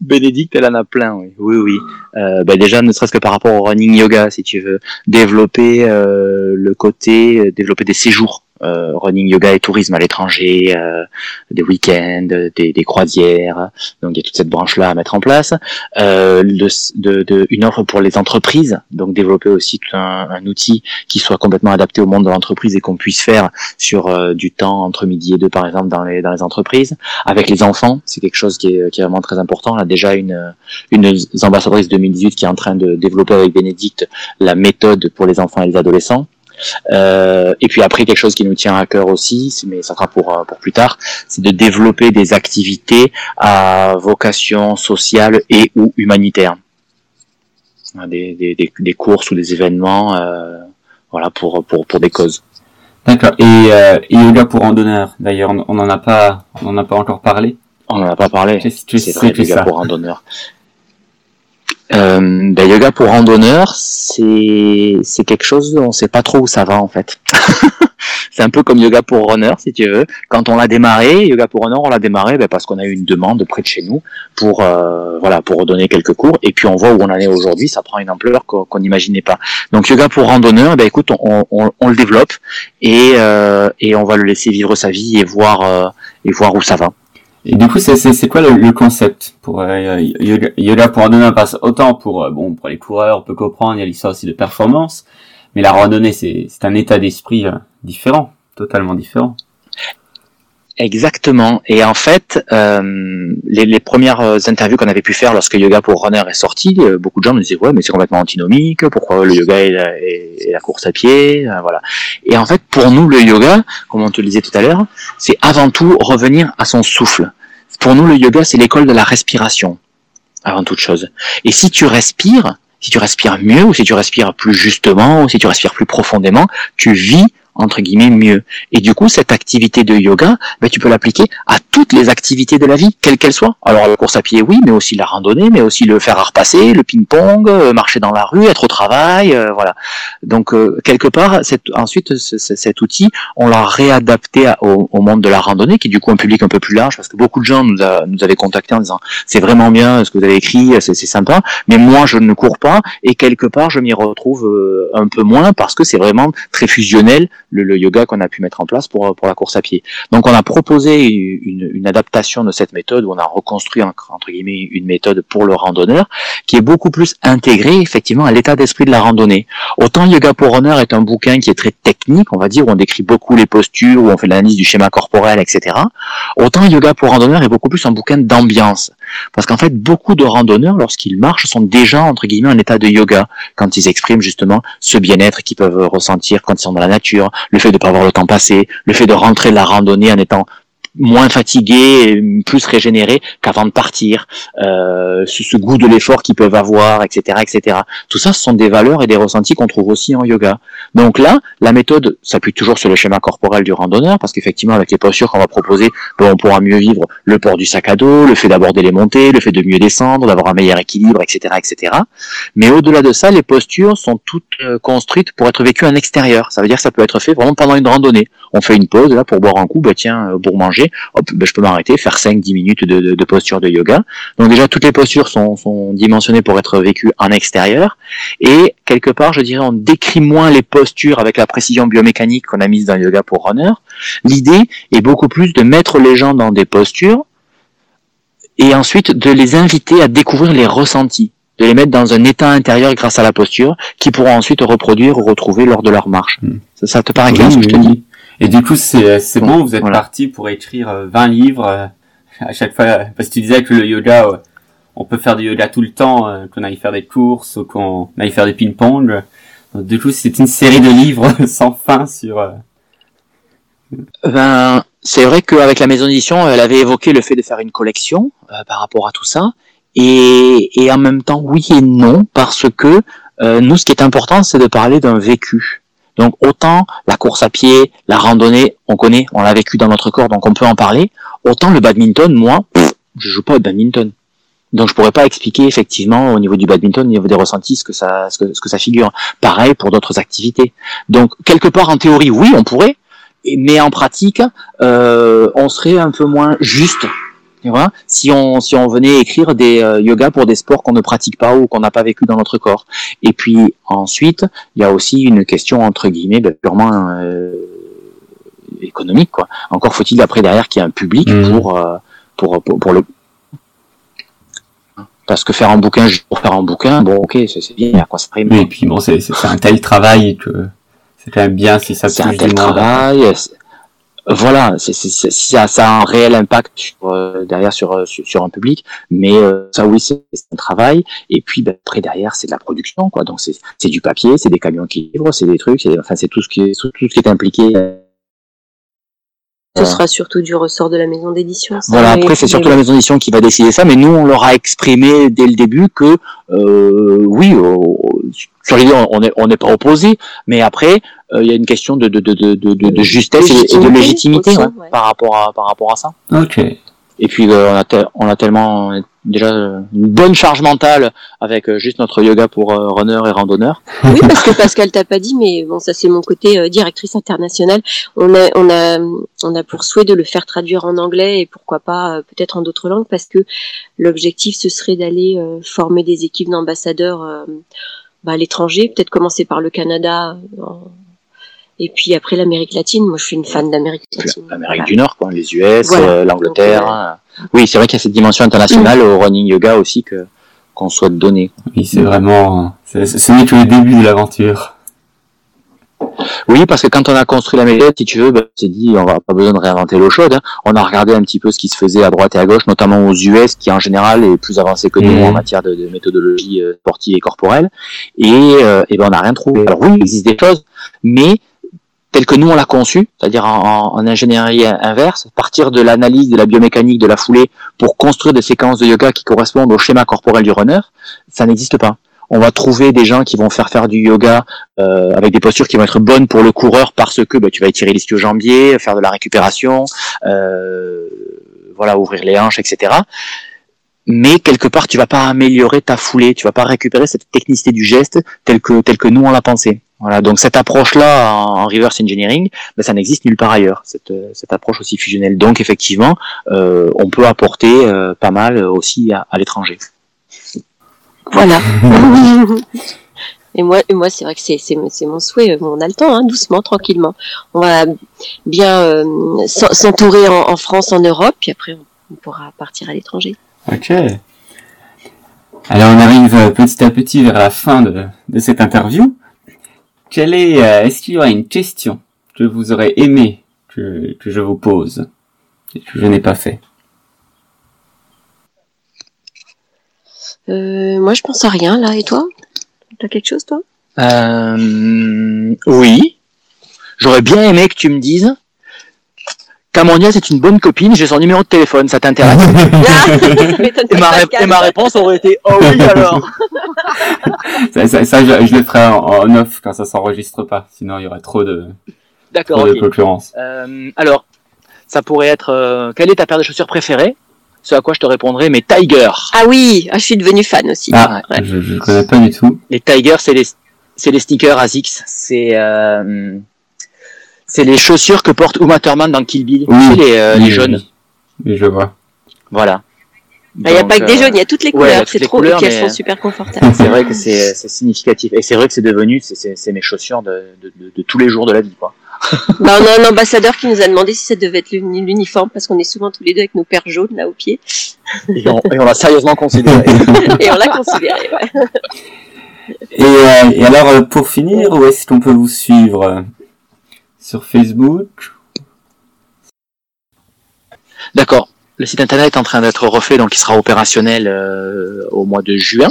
C: Bénédicte, elle en a plein, oui. Oui, oui. Euh, bah déjà, ne serait-ce que par rapport au running yoga, si tu veux, développer euh, le côté, euh, développer des séjours. Euh, running yoga et tourisme à l'étranger, euh, des week-ends, des, des croisières. Donc il y a toute cette branche-là à mettre en place. Euh, de, de- une offre pour les entreprises, donc développer aussi tout un, un outil qui soit complètement adapté au monde de l'entreprise et qu'on puisse faire sur euh, du temps entre midi et deux par exemple dans les dans les entreprises. Avec les enfants, c'est quelque chose qui est, qui est vraiment très important. On a déjà une une ambassadrice 2018 qui est en train de développer avec Bénédicte la méthode pour les enfants et les adolescents. Euh, et puis après quelque chose qui nous tient à cœur aussi, mais ça sera pour euh, pour plus tard, c'est de développer des activités à vocation sociale et ou humanitaire, des, des, des, des courses ou des événements, euh, voilà pour pour pour des causes.
A: D'accord. Et, euh, et yoga pour randonneurs. D'ailleurs, on on n'en a pas, on en a pas encore parlé.
C: On n'en a pas parlé. C'est vrai, yoga
A: ça
C: pour randonneurs. Euh, ben, yoga pour randonneurs, c'est quelque chose, on sait pas trop où ça va en fait. c'est un peu comme yoga pour runner, si tu veux. Quand on l'a démarré, yoga pour runner, on l'a démarré ben, parce qu'on a eu une demande près de chez nous pour euh, voilà pour donner quelques cours. Et puis on voit où on en est aujourd'hui, ça prend une ampleur qu'on n'imaginait pas. Donc yoga pour randonneurs, ben écoute, on, on, on le développe et euh, et on va le laisser vivre sa vie et voir euh, et voir où ça va.
A: Et du coup, c'est quoi le, concept pour euh, yoga, pour randonneur Parce autant pour euh, bon pour les coureurs, on peut comprendre, il y a l'histoire aussi de performance, mais la randonnée c'est c'est un état d'esprit euh, différent, totalement différent.
C: Exactement. Et en fait, euh, les, les premières interviews qu'on avait pu faire lorsque Yoga pour Runner est sorti, euh, beaucoup de gens nous disaient ouais, mais c'est complètement antinomique. Pourquoi le yoga et la, la course à pied, euh, voilà. Et en fait, pour nous, le yoga, comme on te le disait tout à l'heure, c'est avant tout revenir à son souffle. Pour nous, le yoga, c'est l'école de la respiration, avant toute chose. Et si tu respires, si tu respires mieux, ou si tu respires plus justement, ou si tu respires plus profondément, tu vis entre guillemets mieux. Et du coup, cette activité de yoga, ben, tu peux l'appliquer à toutes les activités de la vie, quelles qu'elles soient. Alors la course à pied, oui, mais aussi la randonnée, mais aussi le fer à repasser, le ping-pong, euh, marcher dans la rue, être au travail, euh, voilà. Donc euh, quelque part, cette, ensuite, ce- ce- cet outil, on l'a réadapté au, au monde de la randonnée, qui est du coup un public un peu plus large, parce que beaucoup de gens nous, a- nous avaient contactés en disant c'est vraiment bien ce que vous avez écrit, c'est c'est sympa, mais moi je ne cours pas, et quelque part je m'y retrouve euh, un peu moins parce que c'est vraiment très fusionnel le, yoga qu'on a pu mettre en place pour, pour la course à pied. Donc on a proposé une, adaptation de cette méthode où on a reconstruit entre guillemets une méthode pour le randonneur qui est beaucoup plus intégrée effectivement à l'état d'esprit de la randonnée. Autant Yoga pour Runner est un bouquin qui est très technique, on va dire, où on décrit beaucoup les postures, où on fait l'analyse du schéma corporel, etc. Autant Yoga pour Randonneur est beaucoup plus un bouquin d'ambiance. Parce qu'en fait, beaucoup de randonneurs, lorsqu'ils marchent, sont déjà, entre guillemets, en état de yoga, quand ils expriment justement ce bien-être qu'ils peuvent ressentir quand ils sont dans la nature, le fait de ne pas voir le temps passer, le fait de rentrer la randonnée en étant moins fatigué, et plus régénéré qu'avant de partir, euh, ce, goût de l'effort qu'ils peuvent avoir, etc., etc. Tout ça, ce sont des valeurs et des ressentis qu'on trouve aussi en yoga. Donc là, la méthode s'appuie toujours sur le schéma corporel du randonneur, parce qu'effectivement, avec les postures qu'on va proposer, ben, on pourra mieux vivre le port du sac à dos, le fait d'aborder les montées, le fait de mieux descendre, d'avoir un meilleur équilibre, etc., etc. Mais au-delà de ça, les postures sont toutes euh, construites pour être vécues en extérieur. Ça veut dire que ça peut être fait vraiment pendant une randonnée. On fait une pause là pour boire un coup, bah tiens, euh, pour manger, hop, ben, je peux m'arrêter, faire 5-10 minutes de, de, de posture de yoga. Donc déjà, toutes les postures sont, sont dimensionnées pour être vécues en extérieur. Et quelque part, je dirais, on décrit moins les postures avec la précision biomécanique qu'on a mise dans le yoga pour runner. L'idée est beaucoup plus de mettre les gens dans des postures et ensuite de les inviter à découvrir les ressentis. de les mettre dans un état intérieur grâce à la posture, qui pourront ensuite reproduire ou retrouver lors de leur marche.
A: Hmm.
C: Ça, ça te paraît
A: Oui,
C: clair ce que je te dis?
A: Et du coup, c'est c'est bon, vous êtes
C: Voilà.
A: parti pour écrire euh, 20 livres euh, à chaque fois, euh, parce que tu disais que le yoga, euh, on peut faire du yoga tout le temps, euh, qu'on aille faire des courses ou qu'on aille faire du ping-pong. Du coup, c'est une série de livres sans fin sur... euh,
C: Ben, c'est vrai qu'avec la maison d'édition, elle avait évoqué le fait de faire une collection euh, par rapport à tout ça. Et, et en même temps, oui et non, parce que euh, nous, ce qui est important, c'est de parler d'un vécu. Donc autant la course à pied, la randonnée, on connaît, on l'a vécu dans notre corps, donc on peut en parler. Autant le badminton, moi, pff, je joue pas au badminton. Donc je pourrais pas expliquer effectivement au niveau du badminton, au niveau des ressentis, ce que ça, ce que, ce que ça figure. Pareil pour d'autres activités. Donc quelque part en théorie, oui, on pourrait, mais en pratique, euh, on serait un peu moins juste. Tu vois, si on si on venait écrire des euh, yogas pour des sports qu'on ne pratique pas ou qu'on n'a pas vécu dans notre corps. Et puis ensuite, il y a aussi une question entre guillemets ben, purement euh, économique quoi. Encore faut-il après derrière qu'il y ait un public
A: Mhm.
C: pour, euh, pour pour pour le parce que faire un bouquin juste pour faire un bouquin, bon ok, c'est bien, à quoi ça rime.
A: Oui, et puis bon, c'est un tel travail que c'est quand même bien si ça
C: c'est un tel
A: monde.
C: Voilà, c'est, c'est, ça, ça a un réel impact sur, euh, derrière sur, euh, sur, sur un public, mais euh, ça oui c'est, un travail. Et puis ben, après derrière c'est de la production quoi. Donc c'est, du papier, c'est des camions qui livrent, c'est des trucs, c'est, enfin c'est tout ce qui est tout, tout ce qui est impliqué.
B: Ce
C: Euh,
B: sera surtout du ressort de la maison d'édition. ça,
C: Voilà, après c'est surtout la maison d'édition qui va décider ça, mais nous on leur a exprimé dès le début que euh, oui, euh, sur l'idée on on est on n'est pas opposé, mais après euh, il y a une question de de de de de, de- de justesse et de- et de
B: Légitimité
C: légitimité
B: aussi,
C: ouais,
B: ouais.
C: par rapport à par rapport à ça.
A: Ok.
C: Et puis euh, on a on a tellement déjà euh, une bonne charge mentale avec euh, juste notre yoga pour euh, runner et randonneur.
B: Oui, parce que Pascal t'a pas dit, mais bon, ça c'est mon côté euh, directrice internationale. On a, on a, on a pour souhait de le faire traduire en anglais et pourquoi pas euh, peut-être en d'autres langues, parce que l'objectif ce serait d'aller former des équipes d'ambassadeurs bah, à l'étranger, peut-être commencer par le Canada. en- Et puis après l'Amérique latine, moi je suis une fan d'Amérique latine.
C: L'Amérique
B: Voilà.
C: du Nord, quoi, les US,
B: Voilà.
C: euh, l'Angleterre. Hein. Oui, c'est vrai qu'il y a cette dimension internationale au running yoga aussi que qu'on souhaite donner.
A: Oui, c'est vraiment... c'est- Ce n'est que le début de l'aventure.
C: Oui, parce que quand on a construit la méthode, si tu veux, ben, on s'est dit, on va pas besoin de réinventer l'eau chaude. hein. On a regardé un petit peu ce qui se faisait à droite et à gauche, notamment aux US, qui en général est plus avancé que nous
A: Mhm.
C: en matière de, de méthodologie euh, sportive et corporelle. Et, euh, et ben, on n'a rien trouvé. Alors oui, il existe des choses, mais tel que nous on l'a conçu, c'est-à-dire en, ingénierie inverse, partir de l'analyse de la biomécanique de la foulée pour construire des séquences de yoga qui correspondent au schéma corporel du runner, ça n'existe pas. On va trouver des gens qui vont faire faire du yoga euh, avec des postures qui vont être bonnes pour le coureur parce que bah, tu vas étirer l'ischio-jambier, faire de la récupération, euh, voilà, ouvrir les hanches, etc. Mais quelque part, tu vas pas améliorer ta foulée, tu vas pas récupérer cette technicité du geste telle que telle que nous on l'a pensé. Voilà, donc cette approche-là en, en reverse engineering, ben, ça n'existe nulle part ailleurs. Cette, cette approche aussi fusionnelle. Donc effectivement, euh, on peut apporter euh, pas mal euh, aussi à, à l'étranger.
B: Voilà. Et moi, et moi, c'est vrai que c'est, c'est, c'est mon souhait. On a le temps, hein, doucement, tranquillement. On va bien euh, s'en- s'entourer en, en France, en Europe, puis après, on, on pourra partir à l'étranger.
A: Ok. Alors on arrive euh, petit à petit vers la fin de, de cette interview. Quelle est, euh, est-ce qu'il y aurait une question que vous aurez aimé que, que je vous pose et que je n'ai pas fait?
B: Euh, moi, je pense à rien là. Et toi? T'as quelque chose, toi?
C: Euh, oui. J'aurais bien aimé que tu me dises Camonia, c'est une bonne copine, j'ai son numéro de téléphone, ça t'intéresse et, ma ré-
B: Pascal.
C: et ma réponse aurait été Oh oui alors
A: ça, ça, ça, je, je le ferai en, en off quand ça s'enregistre pas, sinon il y aurait trop de,
C: D'accord,
A: trop de
C: ok.
A: concurrence.
C: Euh, alors, ça pourrait être euh, Quelle est ta paire de chaussures préférée Ce à quoi je te répondrai, mais Tiger.
B: Ah oui, ah, je suis devenue fan aussi.
A: Ah,
B: Ouais.
A: je, je connais pas du tout.
C: Les Tiger, c'est les, c'est les sneakers ASICS. C'est euh, c'est les chaussures que porte Uma Thurman dans Kill Bill.
A: Oui.
C: Tu sais, les, euh, les jaunes.
A: oui. Je vois.
C: Voilà.
B: Il n'y a pas que des
C: euh,
B: jaunes, il y a toutes les couleurs. c'est trop,
C: couleurs,
B: elles
C: mais-
B: sont super confortables.
C: C'est vrai que c'est significatif. Et c'est vrai que c'est devenu, c'est- mes chaussures de, de, de, de tous les jours de la vie. Quoi.
B: bah, on a un ambassadeur qui nous a demandé si ça devait être l'uniforme parce qu'on est souvent tous les deux avec nos paires jaunes là au pied.
C: Et on, l'a sérieusement considéré.
B: et on l'a considéré, ouais.
A: Et, euh, et alors, euh, pour finir, où est-ce qu'on peut vous suivre? Sur Facebook
C: D'accord. Le site internet est en train d'être refait, donc il sera opérationnel euh, au mois de juin.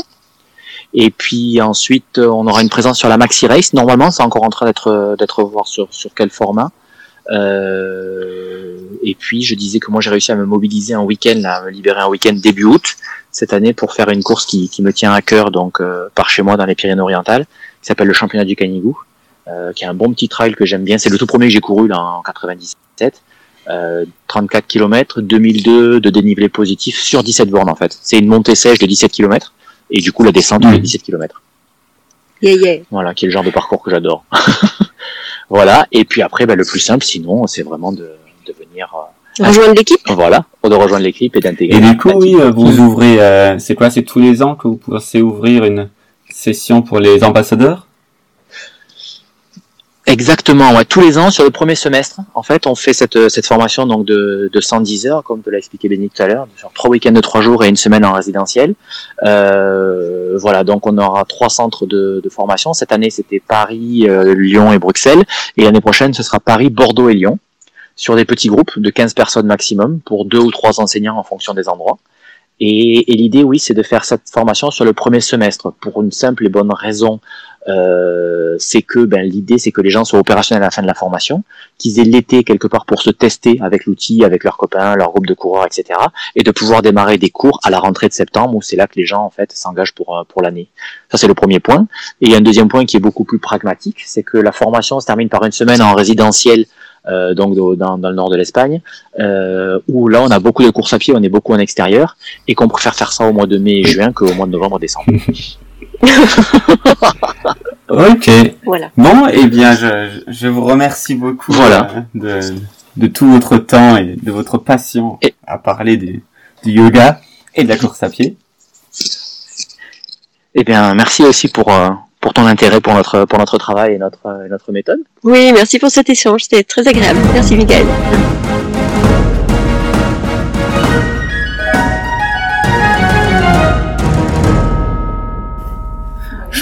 C: Et puis ensuite, on aura une présence sur la Maxi Race. Normalement, c'est encore en train d'être d'être voir sur sur quel format. Euh, et puis, je disais que moi, j'ai réussi à me mobiliser un week-end, à me libérer un week-end début août cette année pour faire une course qui, me tient à cœur, donc euh, par chez moi dans les Pyrénées-Orientales, qui s'appelle le Championnat du Canigou, euh, qui est un bon petit trail que j'aime bien. C'est le tout premier que j'ai couru là en 97. Euh, 34 km, 2002 de dénivelé positif sur 17 bornes en fait. C'est une montée sèche de 17 km et du coup la descente de 17 km.
B: Yeah, yeah.
C: Voilà, qui est le genre de parcours que j'adore. voilà, et puis après, bah, le plus simple, sinon, c'est vraiment de, de venir
B: euh, rejoindre l'équipe.
C: Voilà, de rejoindre l'équipe et d'intégrer.
A: Et du coup, oui, euh, vous ouvrez, euh, c'est quoi, c'est tous les ans que vous pensez ouvrir une session pour les ambassadeurs?
C: Exactement, ouais. tous les ans sur le premier semestre, en fait, on fait cette, cette formation donc de, de 110 heures, comme te l'a expliqué Béni tout à l'heure, sur trois week-ends de trois jours et une semaine en résidentiel. Euh, voilà, donc on aura trois centres de, de formation. Cette année, c'était Paris, euh, Lyon et Bruxelles, et l'année prochaine, ce sera Paris, Bordeaux et Lyon, sur des petits groupes de 15 personnes maximum pour deux ou trois enseignants en fonction des endroits. Et, et l'idée, oui, c'est de faire cette formation sur le premier semestre pour une simple et bonne raison euh, c'est que ben, l'idée c'est que les gens soient opérationnels à la fin de la formation, qu'ils aient l'été quelque part pour se tester avec l'outil, avec leurs copains, leur groupe de coureurs, etc. Et de pouvoir démarrer des cours à la rentrée de septembre où c'est là que les gens en fait s'engagent pour euh, pour l'année. Ça c'est le premier point. Et il y a un deuxième point qui est beaucoup plus pragmatique, c'est que la formation se termine par une semaine en résidentiel euh, donc dans, dans, le nord de l'Espagne, euh, où là on a beaucoup de courses à pied, on est beaucoup en extérieur, et qu'on préfère faire ça au mois de mai et juin qu'au mois de novembre et décembre.
A: ok.
B: Voilà.
A: Bon, eh bien, je, je vous remercie beaucoup
C: Voilà.
A: euh, de, de tout votre temps et de votre passion
C: Et-
A: à parler du, du yoga et de la course à pied.
C: Eh bien, merci aussi pour euh, pour ton intérêt pour notre pour notre travail et notre euh, et notre méthode.
B: Oui, merci pour cet échange, c'était très agréable. Merci Miguel.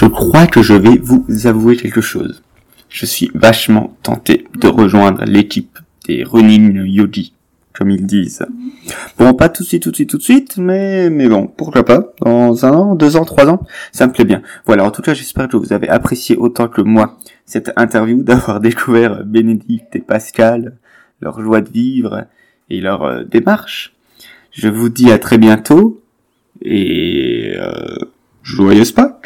A: Je crois que je vais vous avouer quelque chose. Je suis vachement tenté de rejoindre l'équipe des running yogi, comme ils disent. Bon, pas tout de suite, tout de suite, tout de suite, mais, mais bon, pourquoi pas. Dans un an, deux ans, trois ans, ça me plaît bien. Voilà, en tout cas, j'espère que vous avez apprécié autant que moi cette interview, d'avoir découvert Bénédicte et Pascal, leur joie de vivre et leur euh, démarche. Je vous dis à très bientôt, et euh, joyeuse pas